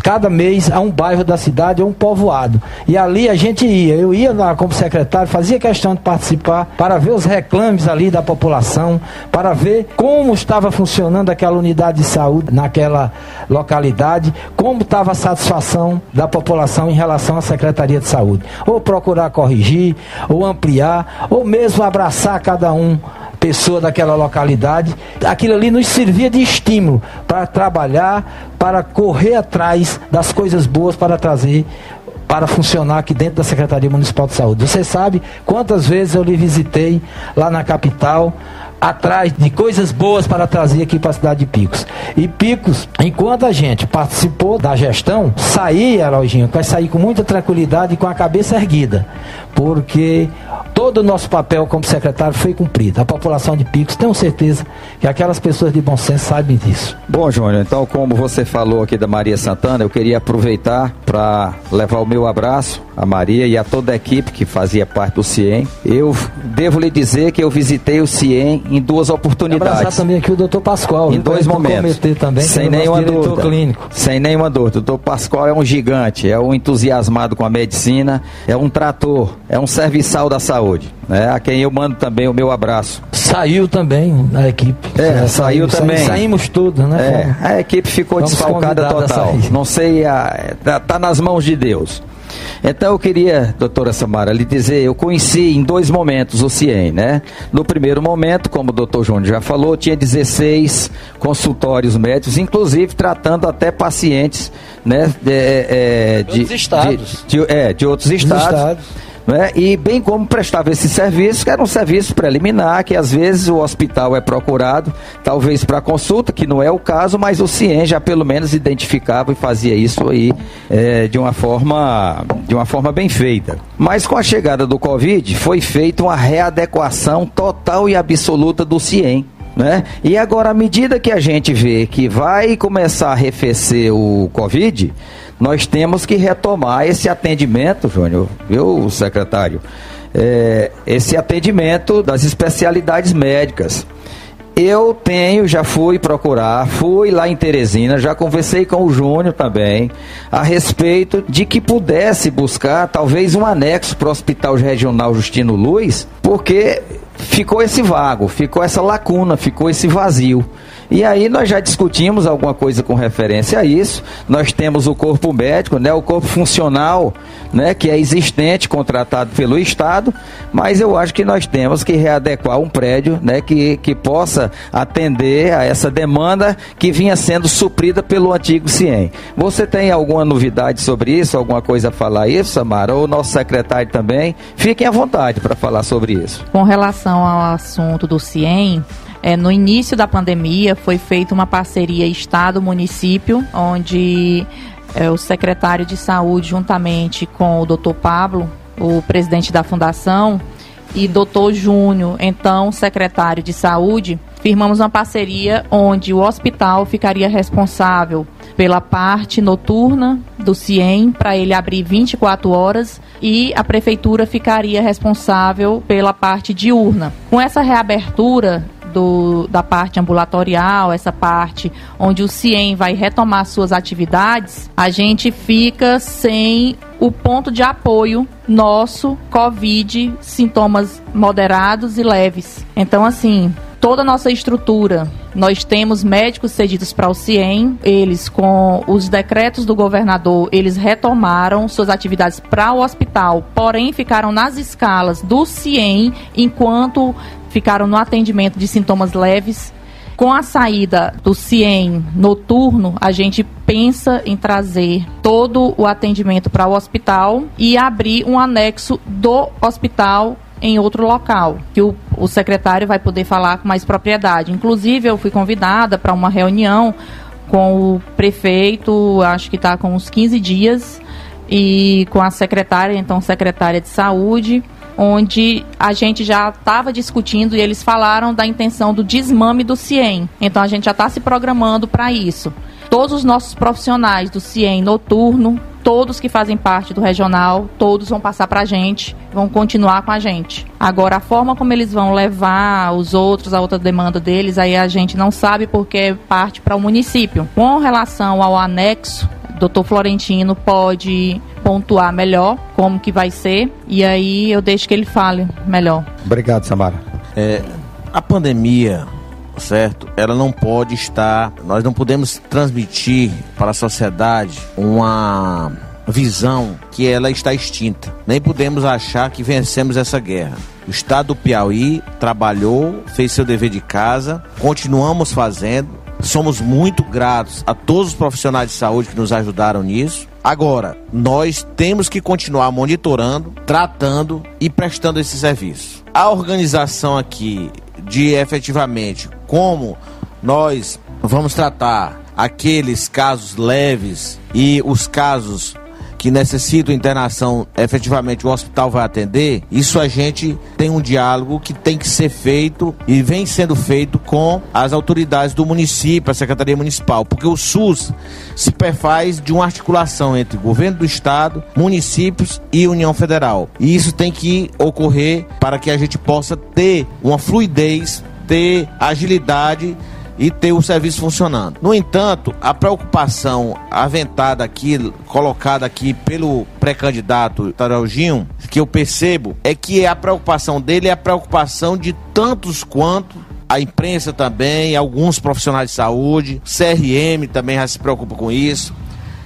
cada mês, a um bairro da cidade ou um povoado. E ali a gente ia, eu ia lá como secretário, fazia questão de participar para ver os reclames ali da população, para ver como estava funcionando aquela unidade de saúde naquela localidade, como estava a satisfação da população em relação à Secretaria de Saúde. Ou procurar corrigir, ou ampliar, ou mesmo abraçar cada um pessoa daquela localidade. Aquilo ali nos servia de estímulo para trabalhar, para correr atrás das coisas boas para trazer para funcionar aqui dentro da Secretaria Municipal de Saúde. Você sabe quantas vezes eu lhe visitei lá na capital, atrás de coisas boas para trazer aqui para a cidade de Picos. E Picos, enquanto a gente participou da gestão, saía, Arojinho, vai sair com muita tranquilidade e com a cabeça erguida, porque todo o nosso papel como secretário foi cumprido. A população de Picos, tenho certeza que aquelas pessoas de bom senso sabem disso. Bom, Júnior, então, como você falou aqui da Maria Santana, eu queria aproveitar para levar o meu abraço a Maria e a toda a equipe que fazia parte do CIEM. Eu devo lhe dizer que eu visitei o CIEM em duas oportunidades. Abraçar também aqui o doutor Pascoal. Em dois momentos. Também, sem nenhuma dúvida. Clínico. Sem nenhuma dúvida. O doutor Pascoal é um gigante, é um entusiasmado com a medicina, é um trator, é um serviçal da saúde né, a quem eu mando também o meu abraço. Saiu também a equipe. É, saiu, saiu também. Saímos todos, né? É, a equipe ficou Vamos desfalcada total. Não sei, a, tá, tá nas mãos de Deus. Então eu queria, doutora Samara, lhe dizer, eu conheci em dois momentos o CIEM, né? No primeiro momento, como o doutor Júnior já falou, tinha 16 consultórios médicos, inclusive tratando até pacientes, né? De, é, de, de outros estados. De, de, é, de outros estados. estados né? e bem como prestava esse serviço, que era um serviço preliminar, que às vezes o hospital é procurado, talvez para consulta, que não é o caso, mas o CIEM já pelo menos identificava e fazia isso aí é, de, uma forma, de uma forma bem feita. Mas com a chegada do Covid, foi feita uma readequação total e absoluta do CIEM. Né? E agora, à medida que a gente vê que vai começar a arrefecer o Covid, nós temos que retomar esse atendimento, Júnior, viu, secretário? É, esse atendimento das especialidades médicas. Eu tenho, já fui procurar, fui lá em Teresina, já conversei com o Júnior também, a respeito de que pudesse buscar talvez um anexo para o Hospital Regional Justino Luz, porque ficou esse vago, ficou essa lacuna, ficou esse vazio. E aí nós já discutimos alguma coisa com referência a isso. Nós temos o corpo médico, né, o corpo funcional, né, que é existente, contratado pelo Estado, mas eu acho que nós temos que readequar um prédio, né, que, que possa atender a essa demanda que vinha sendo suprida pelo antigo CIEM. Você tem alguma novidade sobre isso, alguma coisa a falar isso, Samara? Ou o nosso secretário também? Fiquem à vontade para falar sobre isso. Com relação ao assunto do CIEM, é, no início da pandemia foi feita uma parceria Estado-município, onde é, o secretário de saúde, juntamente com o doutor Pablo, o presidente da fundação, e doutor Júnior, então secretário de saúde, firmamos uma parceria onde o hospital ficaria responsável pela parte noturna do CIEM para ele abrir 24 horas e a prefeitura ficaria responsável pela parte diurna. Com essa reabertura do, da parte ambulatorial, essa parte onde o CIEM vai retomar suas atividades, a gente fica sem o ponto de apoio nosso COVID, sintomas moderados e leves. Então, assim, toda a nossa estrutura. Nós temos médicos cedidos para o CIEM, eles com os decretos do governador, eles retomaram suas atividades para o hospital, porém ficaram nas escalas do CIEM enquanto ficaram no atendimento de sintomas leves. Com a saída do CIEM noturno, a gente pensa em trazer todo o atendimento para o hospital e abrir um anexo do hospital em outro local, que o, o secretário vai poder falar com mais propriedade. Inclusive, eu fui convidada para uma reunião com o prefeito, acho que está com uns 15 dias, e com a secretária, então secretária de saúde, onde a gente já estava discutindo e eles falaram da intenção do desmame do CIEM. Então a gente já está se programando para isso. Todos os nossos profissionais do CIEM noturno, todos que fazem parte do regional, todos vão passar para a gente, vão continuar com a gente. Agora, a forma como eles vão levar os outros, a outra demanda deles, aí a gente não sabe porque parte para o município. Com relação ao anexo, doutor Florentino pode pontuar melhor como que vai ser e aí eu deixo que ele fale melhor. Obrigado, Samara. É, a pandemia, certo? Ela não pode estar, nós não podemos transmitir para a sociedade uma visão que ela está extinta. Nem podemos achar que vencemos essa guerra. O estado do Piauí trabalhou, fez seu dever de casa, continuamos fazendo, Somos muito gratos a todos os profissionais de saúde que nos ajudaram nisso. Agora, nós temos que continuar monitorando, tratando e prestando esse serviço. A organização aqui de efetivamente como nós vamos tratar aqueles casos leves e os casos que necessitam internação, efetivamente o hospital vai atender, isso a gente tem um diálogo que tem que ser feito e vem sendo feito com as autoridades do município, a Secretaria Municipal, porque o SUS se perfaz de uma articulação entre governo do estado, municípios e União Federal. E isso tem que ocorrer para que a gente possa ter uma fluidez, ter agilidade e ter o serviço funcionando. No entanto, a preocupação aventada aqui, colocada aqui pelo pré-candidato Taralginho, que eu percebo, é que a preocupação dele é a preocupação de tantos quanto a imprensa também, alguns profissionais de saúde, CRM também já se preocupa com isso.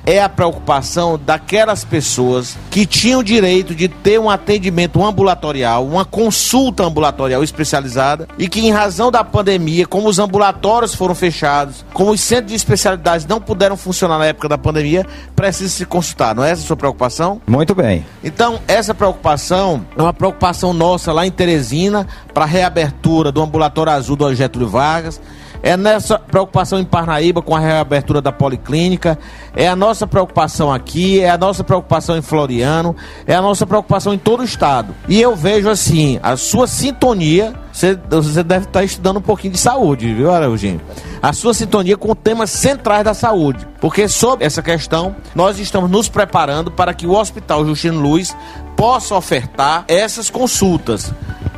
É a preocupação daquelas pessoas que tinham direito de ter um atendimento ambulatorial, uma consulta ambulatorial especializada e que, em razão da pandemia, como os ambulatórios foram fechados, como os centros de especialidades não puderam funcionar na época da pandemia, precisa se consultar. Não é essa a sua preocupação? Muito bem. Então, essa preocupação é uma preocupação nossa lá em Teresina para a reabertura do ambulatório azul do Getúlio Vargas é nessa preocupação em Parnaíba com a reabertura da policlínica, é a nossa preocupação aqui, é a nossa preocupação em Floriano, é a nossa preocupação em todo o estado. E eu vejo assim, a sua sintonia, você, deve estar estudando um pouquinho de saúde, viu, Araújinho? A sua sintonia com temas centrais da saúde. Porque sobre essa questão, nós estamos nos preparando para que o Hospital Justino Luiz possa ofertar essas consultas.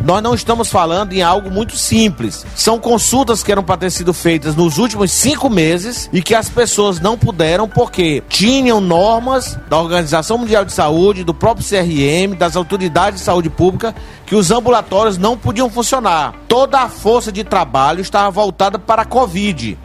Nós não estamos falando em algo muito simples. São consultas que eram para ter sido feitas nos últimos cinco meses e que as pessoas não puderam porque tinham normas da Organização Mundial de Saúde, do próprio CRM, das autoridades de saúde pública, que os ambulatórios não podiam funcionar. Toda a força de trabalho estava voltada para a Covid.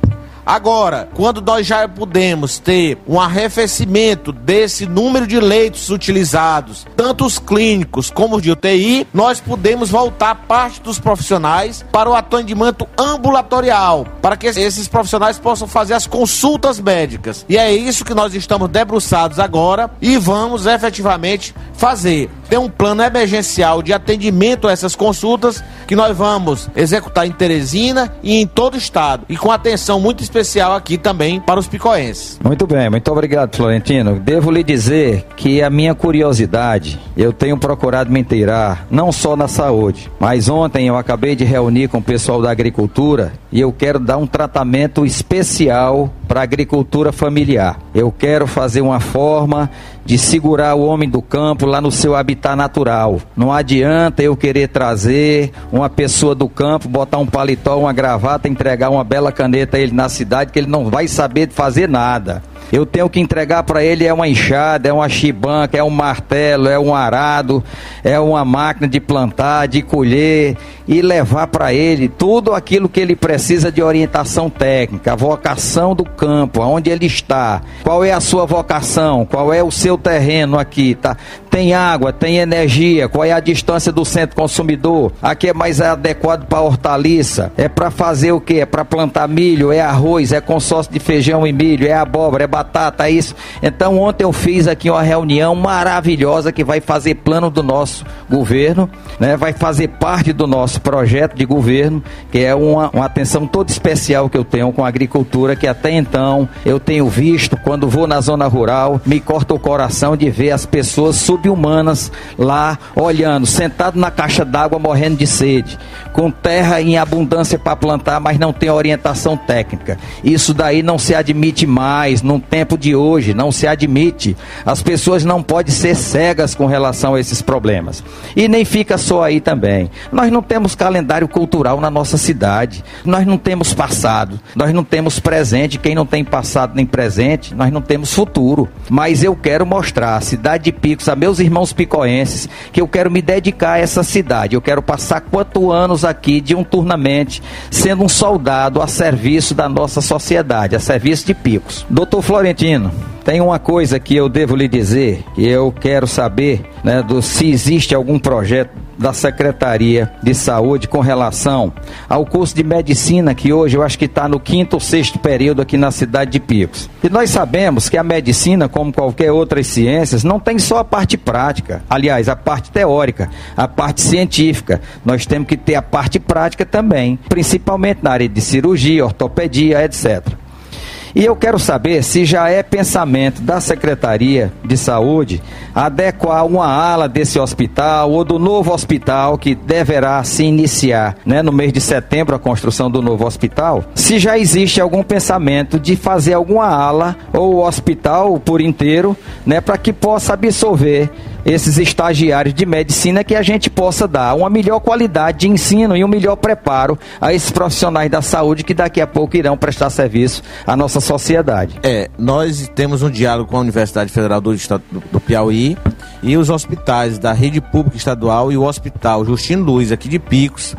Agora, quando nós já podemos ter um arrefecimento desse número de leitos utilizados, tanto os clínicos como os de UTI, nós podemos voltar parte dos profissionais para o atendimento ambulatorial, para que esses profissionais possam fazer as consultas médicas. E é isso que nós estamos debruçados agora e vamos efetivamente fazer. Tem um plano emergencial de atendimento a essas consultas que nós vamos executar em Teresina e em todo o estado e com atenção muito especial aqui também para os picoenses. Muito bem, muito obrigado, Florentino. Devo lhe dizer que a minha curiosidade, eu tenho procurado me inteirar, não só na saúde, mas ontem eu acabei de reunir com o pessoal da agricultura e eu quero dar um tratamento especial para a agricultura familiar. Eu quero fazer uma forma de segurar o homem do campo lá no seu habitat natural. Não adianta eu querer trazer uma pessoa do campo, botar um paletó, uma gravata, entregar uma bela caneta a ele na cidade, que ele não vai saber fazer nada. Eu tenho que entregar para ele é uma enxada, é uma chibanca, é um martelo, é um arado, é uma máquina de plantar, de colher e levar para ele tudo aquilo que ele precisa de orientação técnica, a vocação do campo, aonde ele está, qual é a sua vocação, qual é o seu terreno aqui, tá? Tem água, tem energia, qual é a distância do centro consumidor? Aqui é mais adequado para hortaliça, é para fazer o que? É para plantar milho, é arroz, é consórcio de feijão e milho, é abóbora, é batata, é isso. Então ontem eu fiz aqui uma reunião maravilhosa que vai fazer plano do nosso governo, né? Vai fazer parte do nosso projeto de governo, que é uma, uma atenção toda especial que eu tenho com a agricultura, que até então eu tenho visto quando vou na zona rural, me corta o coração de ver as pessoas subhumanas lá olhando, sentado na caixa d'água morrendo de sede, com terra em abundância para plantar, mas não tem orientação técnica. Isso daí não se admite mais num tempo de hoje, não se admite. As pessoas não podem ser cegas com relação a esses problemas. E nem fica só aí também. Nós não temos calendário cultural na nossa cidade. Nós não temos passado, nós não temos presente. Quem não tem passado nem presente, nós não temos futuro. Mas eu quero mostrar a cidade de Picos a meus irmãos picoenses que eu quero me dedicar a essa cidade. Eu quero passar quatro anos aqui de um turnamente, sendo um soldado a serviço da nossa sociedade, a serviço de Picos. Doutor Florentino, tem uma coisa que eu devo lhe dizer, que eu quero saber, né, do, se existe algum projeto da Secretaria de Saúde com relação ao curso de medicina que hoje eu acho que está no quinto ou sexto período aqui na cidade de Picos. E nós sabemos que a medicina, como qualquer outras ciências, não tem só a parte prática, aliás, a parte teórica, a parte científica. Nós temos que ter a parte prática também, principalmente na área de cirurgia, ortopedia, etc. E eu quero saber se já é pensamento da Secretaria de Saúde adequar uma ala desse hospital ou do novo hospital que deverá se iniciar né, no mês de setembro a construção do novo hospital. Se já existe algum pensamento de fazer alguma ala ou hospital por inteiro né, para que possa absorver esses estagiários de medicina que a gente possa dar uma melhor qualidade de ensino e um melhor preparo a esses profissionais da saúde que daqui a pouco irão prestar serviço à nossa sociedade. É, nós temos um diálogo com a Universidade Federal do Estado do Piauí e os hospitais da rede pública estadual e o Hospital Justino Luiz aqui de Picos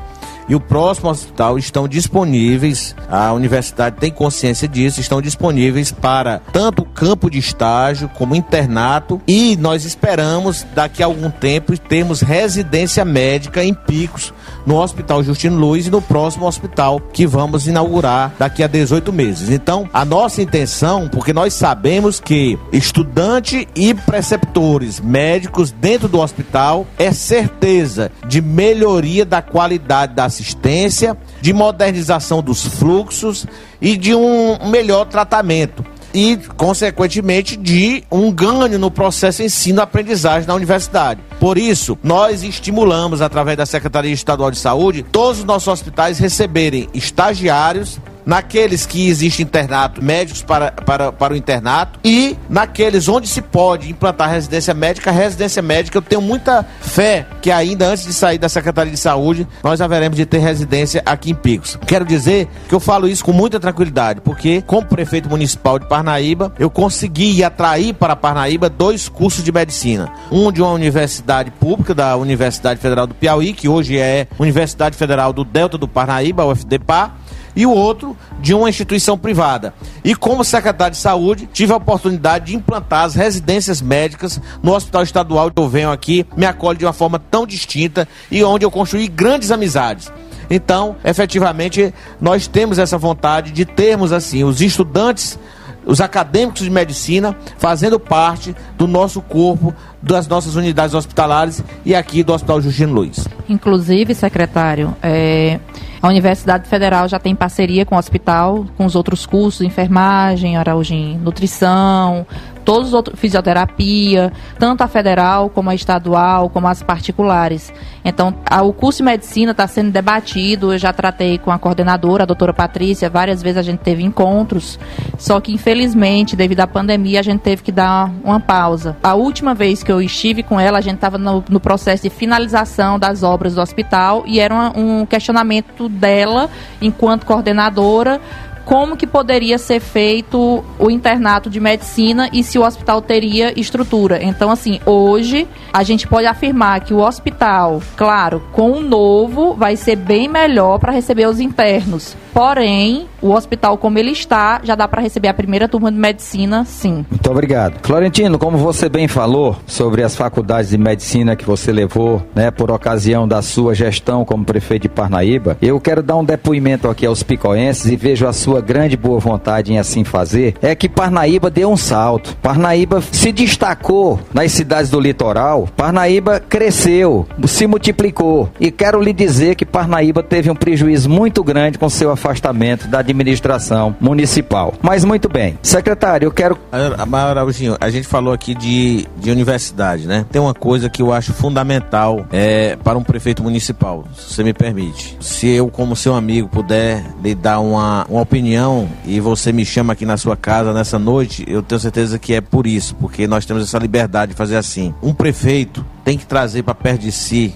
e o próximo hospital estão disponíveis, a universidade tem consciência disso, estão disponíveis para tanto campo de estágio como internato e nós esperamos daqui a algum tempo termos residência médica em Picos no Hospital Justino Luiz e no próximo hospital que vamos inaugurar daqui a 18 meses. Então, a nossa intenção, porque nós sabemos que estudante e preceptores médicos dentro do hospital é certeza de melhoria da qualidade da assistência, de modernização dos fluxos e de um melhor tratamento e, consequentemente, de um ganho no processo ensino-aprendizagem na universidade. Por isso, nós estimulamos, através da Secretaria Estadual de Saúde, todos os nossos hospitais receberem estagiários naqueles que existe internato, médicos para, para, para o internato, e naqueles onde se pode implantar residência médica, residência médica, eu tenho muita fé que ainda antes de sair da Secretaria de Saúde, nós haveremos de ter residência aqui em Picos. Quero dizer que eu falo isso com muita tranquilidade, porque como prefeito municipal de Parnaíba, eu consegui atrair para Parnaíba dois cursos de medicina. Um de uma universidade pública, da Universidade Federal do Piauí, que hoje é Universidade Federal do Delta do Parnaíba, UFDPA, e o outro de uma instituição privada. E como secretário de saúde, tive a oportunidade de implantar as residências médicas no Hospital Estadual que eu venho aqui, me acolhe de uma forma tão distinta e onde eu construí grandes amizades. Então, efetivamente, nós temos essa vontade de termos assim os estudantes os acadêmicos de medicina fazendo parte do nosso corpo, das nossas unidades hospitalares e aqui do Hospital Justino Luiz. Inclusive, secretário, é, a Universidade Federal já tem parceria com o hospital, com os outros cursos, enfermagem, Araujim, nutrição, todos os outros, fisioterapia, tanto a federal como a estadual, como as particulares. Então, a, o curso de medicina está sendo debatido, eu já tratei com a coordenadora, a doutora Patrícia, várias vezes a gente teve encontros, só que infelizmente, devido à pandemia, a gente teve que dar uma pausa. A última vez que eu estive com ela, a gente estava no, no, processo de finalização das obras do hospital e era uma, um questionamento dela, enquanto coordenadora, como que poderia ser feito o internato de medicina e se o hospital teria estrutura. Então, assim, hoje a gente pode afirmar que o hospital, claro, com o novo, vai ser bem melhor para receber os internos. Porém, o hospital como ele está, já dá para receber a primeira turma de medicina, sim. Muito obrigado. Florentino, como você bem falou sobre as faculdades de medicina que você levou, né, por ocasião da sua gestão como prefeito de Parnaíba, eu quero dar um depoimento aqui aos picoenses e vejo a sua grande boa vontade em assim fazer, é que Parnaíba deu um salto. Parnaíba se destacou nas cidades do litoral, Parnaíba cresceu, se multiplicou. E quero lhe dizer que Parnaíba teve um prejuízo muito grande com seu afastamento da administração municipal. Mas muito bem. Secretário, eu quero. Araújo, a gente falou aqui de, de universidade, né? Tem uma coisa que eu acho fundamental é, para um prefeito municipal, se você me permite. Se eu, como seu amigo, puder lhe dar uma, uma opinião e você me chama aqui na sua casa nessa noite, eu tenho certeza que é por isso, porque nós temos essa liberdade de fazer assim. Um prefeito tem que trazer para perto de si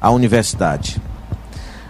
a universidade.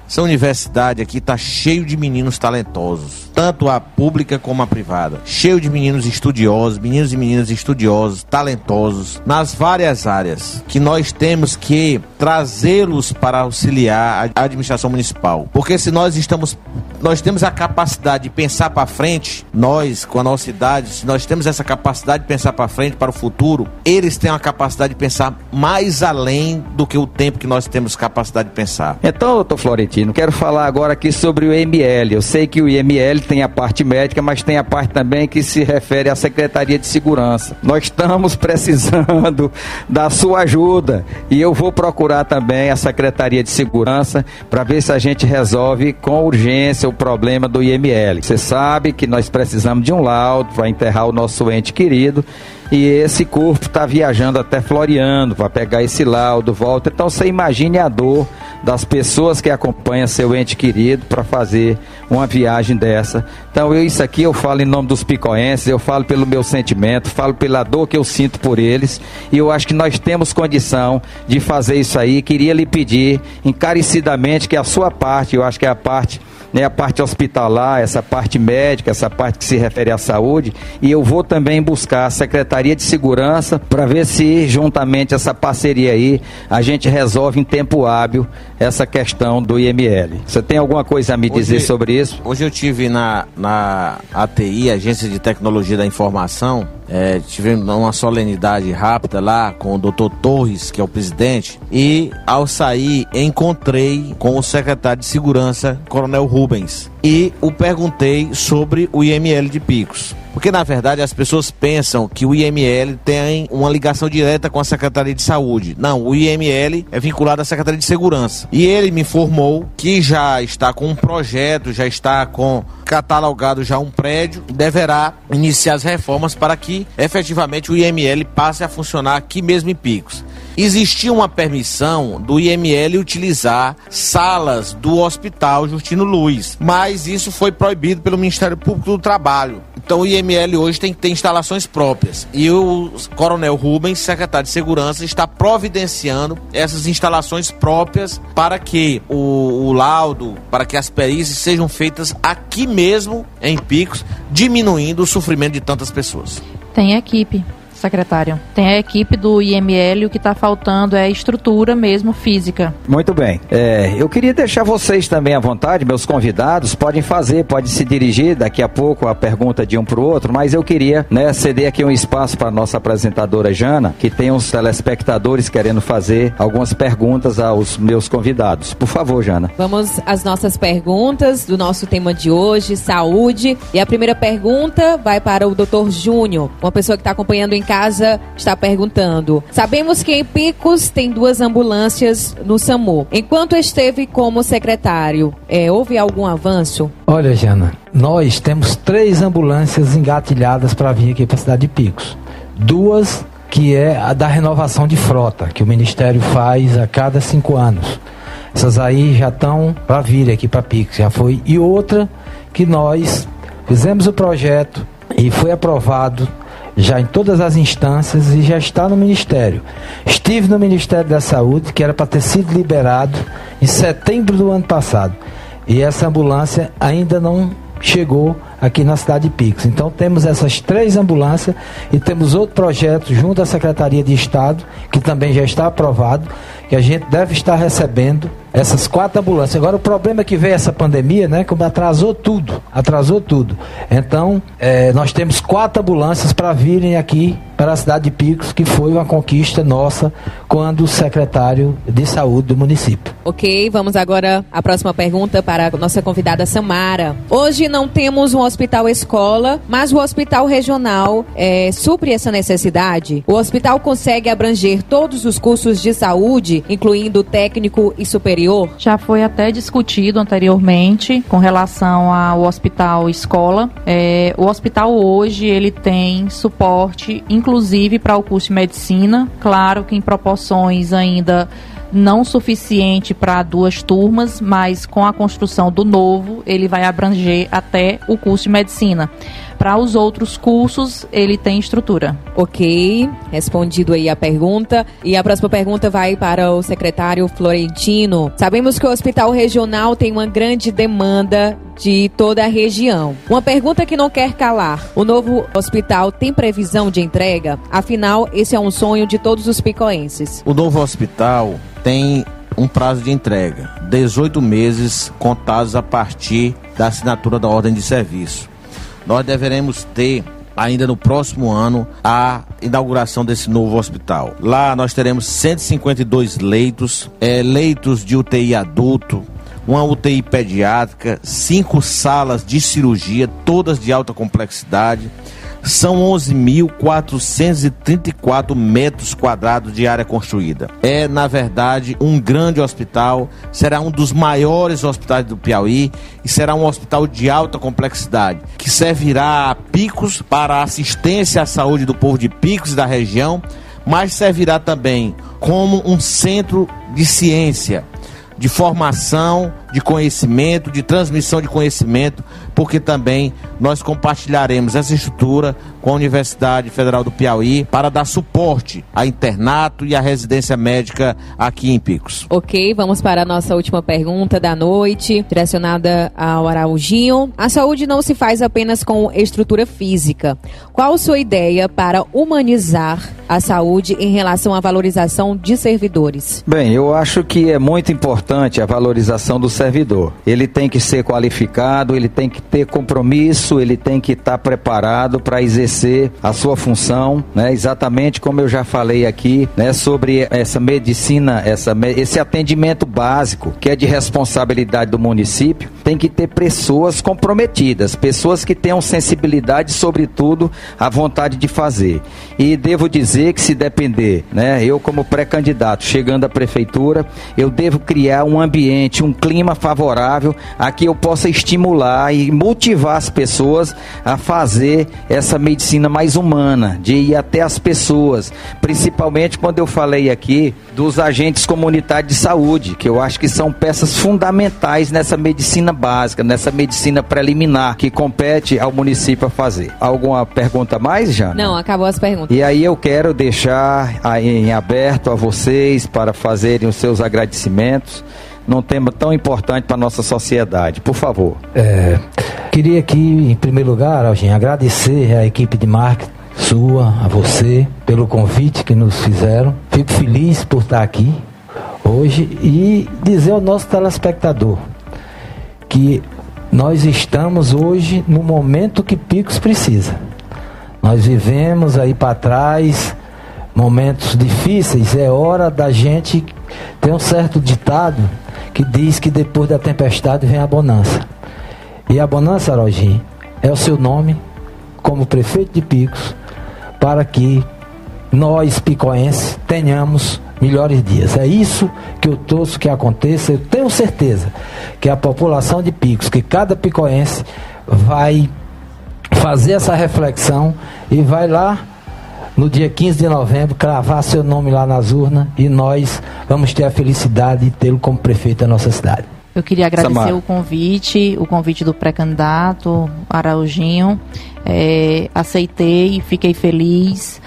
Essa universidade aqui está cheio de meninos talentosos, tanto a pública como a privada. Cheio de meninos estudiosos, meninos e meninas estudiosos, talentosos, nas várias áreas, que nós temos que trazê-los para auxiliar a administração municipal. Porque se nós estamos nós temos a capacidade de pensar para frente, nós com a nossa idade, se nós temos essa capacidade de pensar para frente, para o futuro, eles têm a capacidade de pensar mais além do que o tempo que nós temos capacidade de pensar. Então, doutor Florentino, quero falar agora aqui sobre o IML. Eu sei que o IML tem a parte médica, mas tem a parte também que se refere à Secretaria de Segurança. Nós estamos precisando da sua ajuda e eu vou procurar também a Secretaria de Segurança para ver se a gente resolve com urgência o problema do IML. Você sabe que nós precisamos de um laudo para enterrar o nosso ente querido e esse corpo está viajando até Floriano para pegar esse laudo, volta. Então você imagine a dor das pessoas que acompanham seu ente querido para fazer uma viagem dessa. Então eu isso aqui eu falo em nome dos picoenses, eu falo pelo meu sentimento, falo pela dor que eu sinto por eles e eu acho que nós temos condição de fazer isso aí. Queria lhe pedir encarecidamente que a sua parte, eu acho que é a parte né, a parte hospitalar, essa parte médica, essa parte que se refere à saúde, e eu vou também buscar a Secretaria de Segurança para ver se, juntamente essa parceria aí, a gente resolve em tempo hábil essa questão do IML. Você tem alguma coisa a me hoje, dizer sobre isso? Hoje eu tive na, na ATI, Agência de Tecnologia da Informação, é, tivemos uma solenidade rápida lá com o Dr. Torres, que é o presidente, e ao sair encontrei com o secretário de Segurança, Coronel Rubens, e o perguntei sobre o IML de Picos. Porque na verdade as pessoas pensam que o IML tem uma ligação direta com a Secretaria de Saúde. Não, o IML é vinculado à Secretaria de Segurança. E ele me informou que já está com um projeto, já está com catalogado já um prédio, deverá iniciar as reformas para que efetivamente o IML passe a funcionar aqui mesmo em Picos existia uma permissão do IML utilizar salas do Hospital Justino Luiz, mas isso foi proibido pelo Ministério Público do Trabalho. Então o IML hoje tem que ter instalações próprias. E o Coronel Rubens, secretário de Segurança, está providenciando essas instalações próprias para que o, o laudo, para que as perícias sejam feitas aqui mesmo em Picos, diminuindo o sofrimento de tantas pessoas. Tem equipe secretário. Tem a equipe do IML, o que está faltando é estrutura mesmo física. Muito bem. É, eu queria deixar vocês também à vontade, meus convidados, podem fazer, pode se dirigir daqui a pouco a pergunta de um para o outro, mas eu queria né, ceder aqui um espaço para a nossa apresentadora Jana, que tem uns telespectadores querendo fazer algumas perguntas aos meus convidados. Por favor, Jana. Vamos às nossas perguntas do nosso tema de hoje, saúde. E a primeira pergunta vai para o Dr. Júnior, uma pessoa que está acompanhando em casa está perguntando. Sabemos que em Picos tem duas ambulâncias no SAMU. Enquanto esteve como secretário, é, houve algum avanço? Olha, Jana, nós temos três ambulâncias engatilhadas para vir aqui para a cidade de Picos. Duas que é a da renovação de frota, que o Ministério faz a cada cinco anos. Essas aí já estão para vir aqui para Picos, já foi. E outra que nós fizemos o projeto e foi aprovado já em todas as instâncias e já está no Ministério. Estive no Ministério da Saúde, que era para ter sido liberado em setembro do ano passado. E essa ambulância ainda não chegou aqui na cidade de Picos. Então temos essas três ambulâncias e temos outro projeto junto à Secretaria de Estado, que também já está aprovado, que a gente deve estar recebendo essas quatro ambulâncias. Agora o problema é que veio essa pandemia, né? Como atrasou tudo, atrasou tudo. Então é, nós temos quatro ambulâncias para virem aqui para a cidade de Picos, que foi uma conquista nossa quando o secretário de saúde do município. Ok, vamos agora à próxima pergunta para a nossa convidada Samara. Hoje não temos um hospital escola, mas o hospital regional é, supre essa necessidade. O hospital consegue abranger todos os cursos de saúde, incluindo técnico e superior? Já foi até discutido anteriormente com relação ao hospital escola. É, o hospital hoje ele tem suporte, inclusive para o curso de medicina, claro que em proporções ainda não suficiente para duas turmas, mas com a construção do novo, ele vai abranger até o curso de medicina. Para os outros cursos, ele tem estrutura. Ok, respondido aí a pergunta. E a próxima pergunta vai para o secretário Florentino. Sabemos que o hospital regional tem uma grande demanda de toda a região. Uma pergunta que não quer calar: o novo hospital tem previsão de entrega? Afinal, esse é um sonho de todos os picoenses. O novo hospital tem um prazo de entrega, 18 meses contados a partir da assinatura da ordem de serviço nós deveremos ter ainda no próximo ano a inauguração desse novo hospital. Lá nós teremos 152 leitos, é, leitos de UTI adulto, uma UTI pediátrica, cinco salas de cirurgia, todas de alta complexidade são 11.434 metros quadrados de área construída. É, na verdade, um grande hospital, será um dos maiores hospitais do Piauí e será um hospital de alta complexidade, que servirá a Picos para assistência à saúde do povo de Picos e da região, mas servirá também como um centro de ciência, de formação de conhecimento, de transmissão de conhecimento, porque também nós compartilharemos essa estrutura com a Universidade Federal do Piauí para dar suporte a internato e a residência médica aqui em Picos. Ok, vamos para a nossa última pergunta da noite, direcionada ao Araujinho. A saúde não se faz apenas com estrutura física. Qual sua ideia para humanizar a saúde em relação à valorização de servidores? Bem, eu acho que é muito importante a valorização do servidor. Ele tem que ser qualificado, ele tem que ter compromisso, ele tem que estar preparado para exercer exercer a sua função, né? Exatamente como eu já falei aqui, né? Sobre essa medicina, essa, esse atendimento básico que é de responsabilidade do município, tem que ter pessoas comprometidas, pessoas que tenham sensibilidade, sobretudo, a vontade de fazer. E devo dizer que se depender, né? Eu como pré-candidato chegando à prefeitura, eu devo criar um ambiente, um clima favorável a que eu possa estimular e motivar as pessoas a fazer essa medicina mais humana, de ir até as pessoas, principalmente quando eu falei aqui dos agentes comunitários de saúde, que eu acho que são peças fundamentais nessa medicina básica, nessa medicina preliminar que compete ao município a fazer. Alguma pergunta mais, Jana? Não, acabou as perguntas. E aí eu quero deixar em aberto a vocês para fazerem os seus agradecimentos num tema tão importante para a nossa sociedade. Por favor. É, queria aqui, em primeiro lugar, Algin, agradecer à equipe de marketing sua, a você, pelo convite que nos fizeram. Fico feliz por estar aqui hoje e dizer ao nosso telespectador que nós estamos hoje no momento que Picos precisa. Nós vivemos aí para trás momentos difíceis, é hora da gente ter um certo ditado que diz que depois da tempestade vem a bonança. E a bonança, Arogim, é o seu nome como prefeito de Picos para que nós, picoenses, tenhamos melhores dias. É isso que eu torço que aconteça. Eu tenho certeza que a população de Picos, que cada picoense vai fazer essa reflexão e vai lá no dia 15 de novembro, cravar seu nome lá nas urnas e nós vamos ter a felicidade de tê-lo como prefeito da nossa cidade. Eu queria agradecer Samar. o convite, o convite do pré-candidato Araujinho. É, aceitei, fiquei feliz.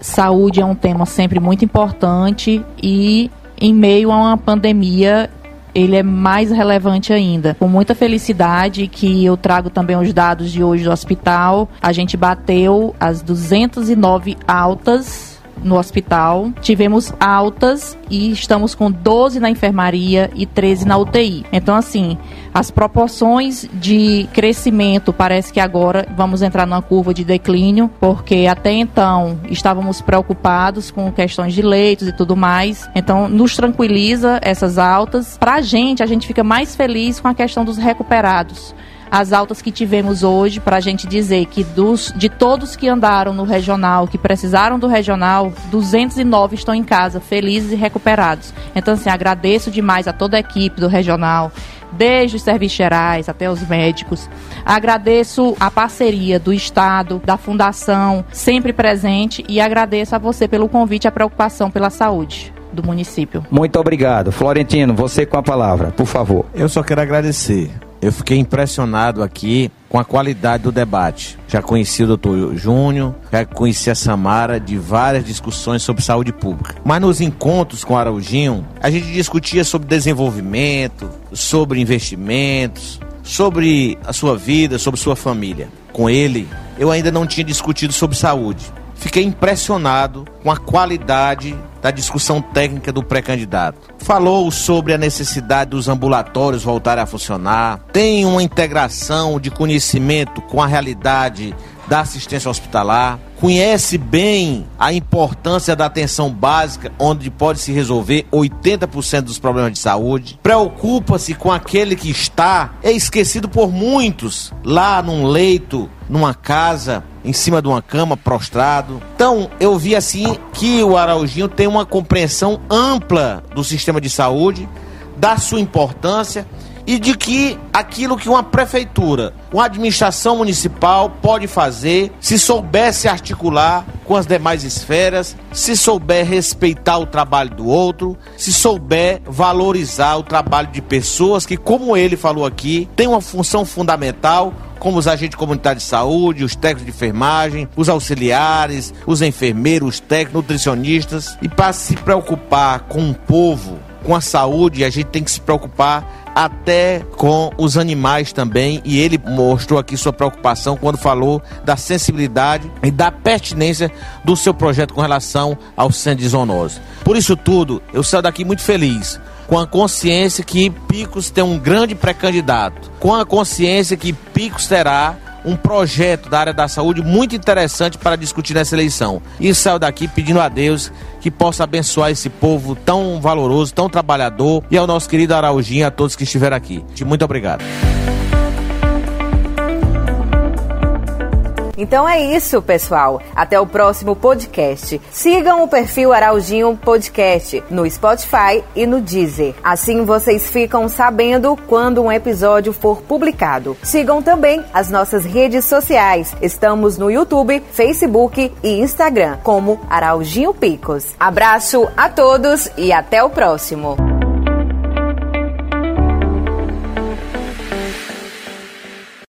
Saúde é um tema sempre muito importante e em meio a uma pandemia ele é mais relevante ainda. Com muita felicidade que eu trago também os dados de hoje do hospital, a gente bateu as 209 altas no hospital. Tivemos altas e estamos com 12 na enfermaria e 13 na UTI. Então, assim, as proporções de crescimento parece que agora vamos entrar numa curva de declínio, porque até então estávamos preocupados com questões de leitos e tudo mais. Então, nos tranquiliza essas altas. Para a gente, a gente fica mais feliz com a questão dos recuperados as altas que tivemos hoje para a gente dizer que dos, de todos que andaram no regional, que precisaram do regional, 209 estão em casa, felizes e recuperados. Então, assim, agradeço demais a toda a equipe do regional, desde os serviços gerais até os médicos. Agradeço a parceria do Estado, da Fundação, sempre presente, e agradeço a você pelo convite e a preocupação pela saúde do município. Muito obrigado. Florentino, você com a palavra, por favor. Eu só quero agradecer eu fiquei impressionado aqui com a qualidade do debate. Já conheci o doutor Júnior, já conheci a Samara de várias discussões sobre saúde pública. Mas nos encontros com o Araujinho, a gente discutia sobre desenvolvimento, sobre investimentos, sobre a sua vida, sobre sua família. Com ele, eu ainda não tinha discutido sobre saúde. Fiquei impressionado com a qualidade da discussão técnica do pré-candidato. Falou sobre a necessidade dos ambulatórios voltarem a funcionar, tem uma integração de conhecimento com a realidade da assistência hospitalar, conhece bem a importância da atenção básica, onde pode se resolver 80% dos problemas de saúde, preocupa-se com aquele que está, é esquecido por muitos, lá num leito, numa casa, em cima de uma cama, prostrado. Então, eu vi assim que o Araujinho tem uma compreensão ampla do sistema de saúde, da sua importância e de que aquilo que uma prefeitura, uma administração municipal pode fazer, se souber se articular com as demais esferas, se souber respeitar o trabalho do outro, se souber valorizar o trabalho de pessoas que, como ele falou aqui, tem uma função fundamental como os agentes comunitários de saúde, os técnicos de enfermagem, os auxiliares, os enfermeiros, os técnicos, nutricionistas. E para se preocupar com o povo, com a saúde, a gente tem que se preocupar até com os animais também. E ele mostrou aqui sua preocupação quando falou da sensibilidade e da pertinência do seu projeto com relação ao centro de zoonose. Por isso tudo, eu saio daqui muito feliz com a consciência que Picos tem um grande pré-candidato, com a consciência que Picos terá um projeto da área da saúde muito interessante para discutir nessa eleição. E saio daqui pedindo a Deus que possa abençoar esse povo tão valoroso, tão trabalhador e ao nosso querido Araujinho a todos que estiveram aqui. Muito obrigado. Então é isso, pessoal. Até o próximo podcast. Sigam o perfil Araujinho Podcast no Spotify e no Deezer. Assim vocês ficam sabendo quando um episódio for publicado. Sigam também as nossas redes sociais. Estamos no YouTube, Facebook e Instagram como Araujinho Picos. Abraço a todos e até o próximo.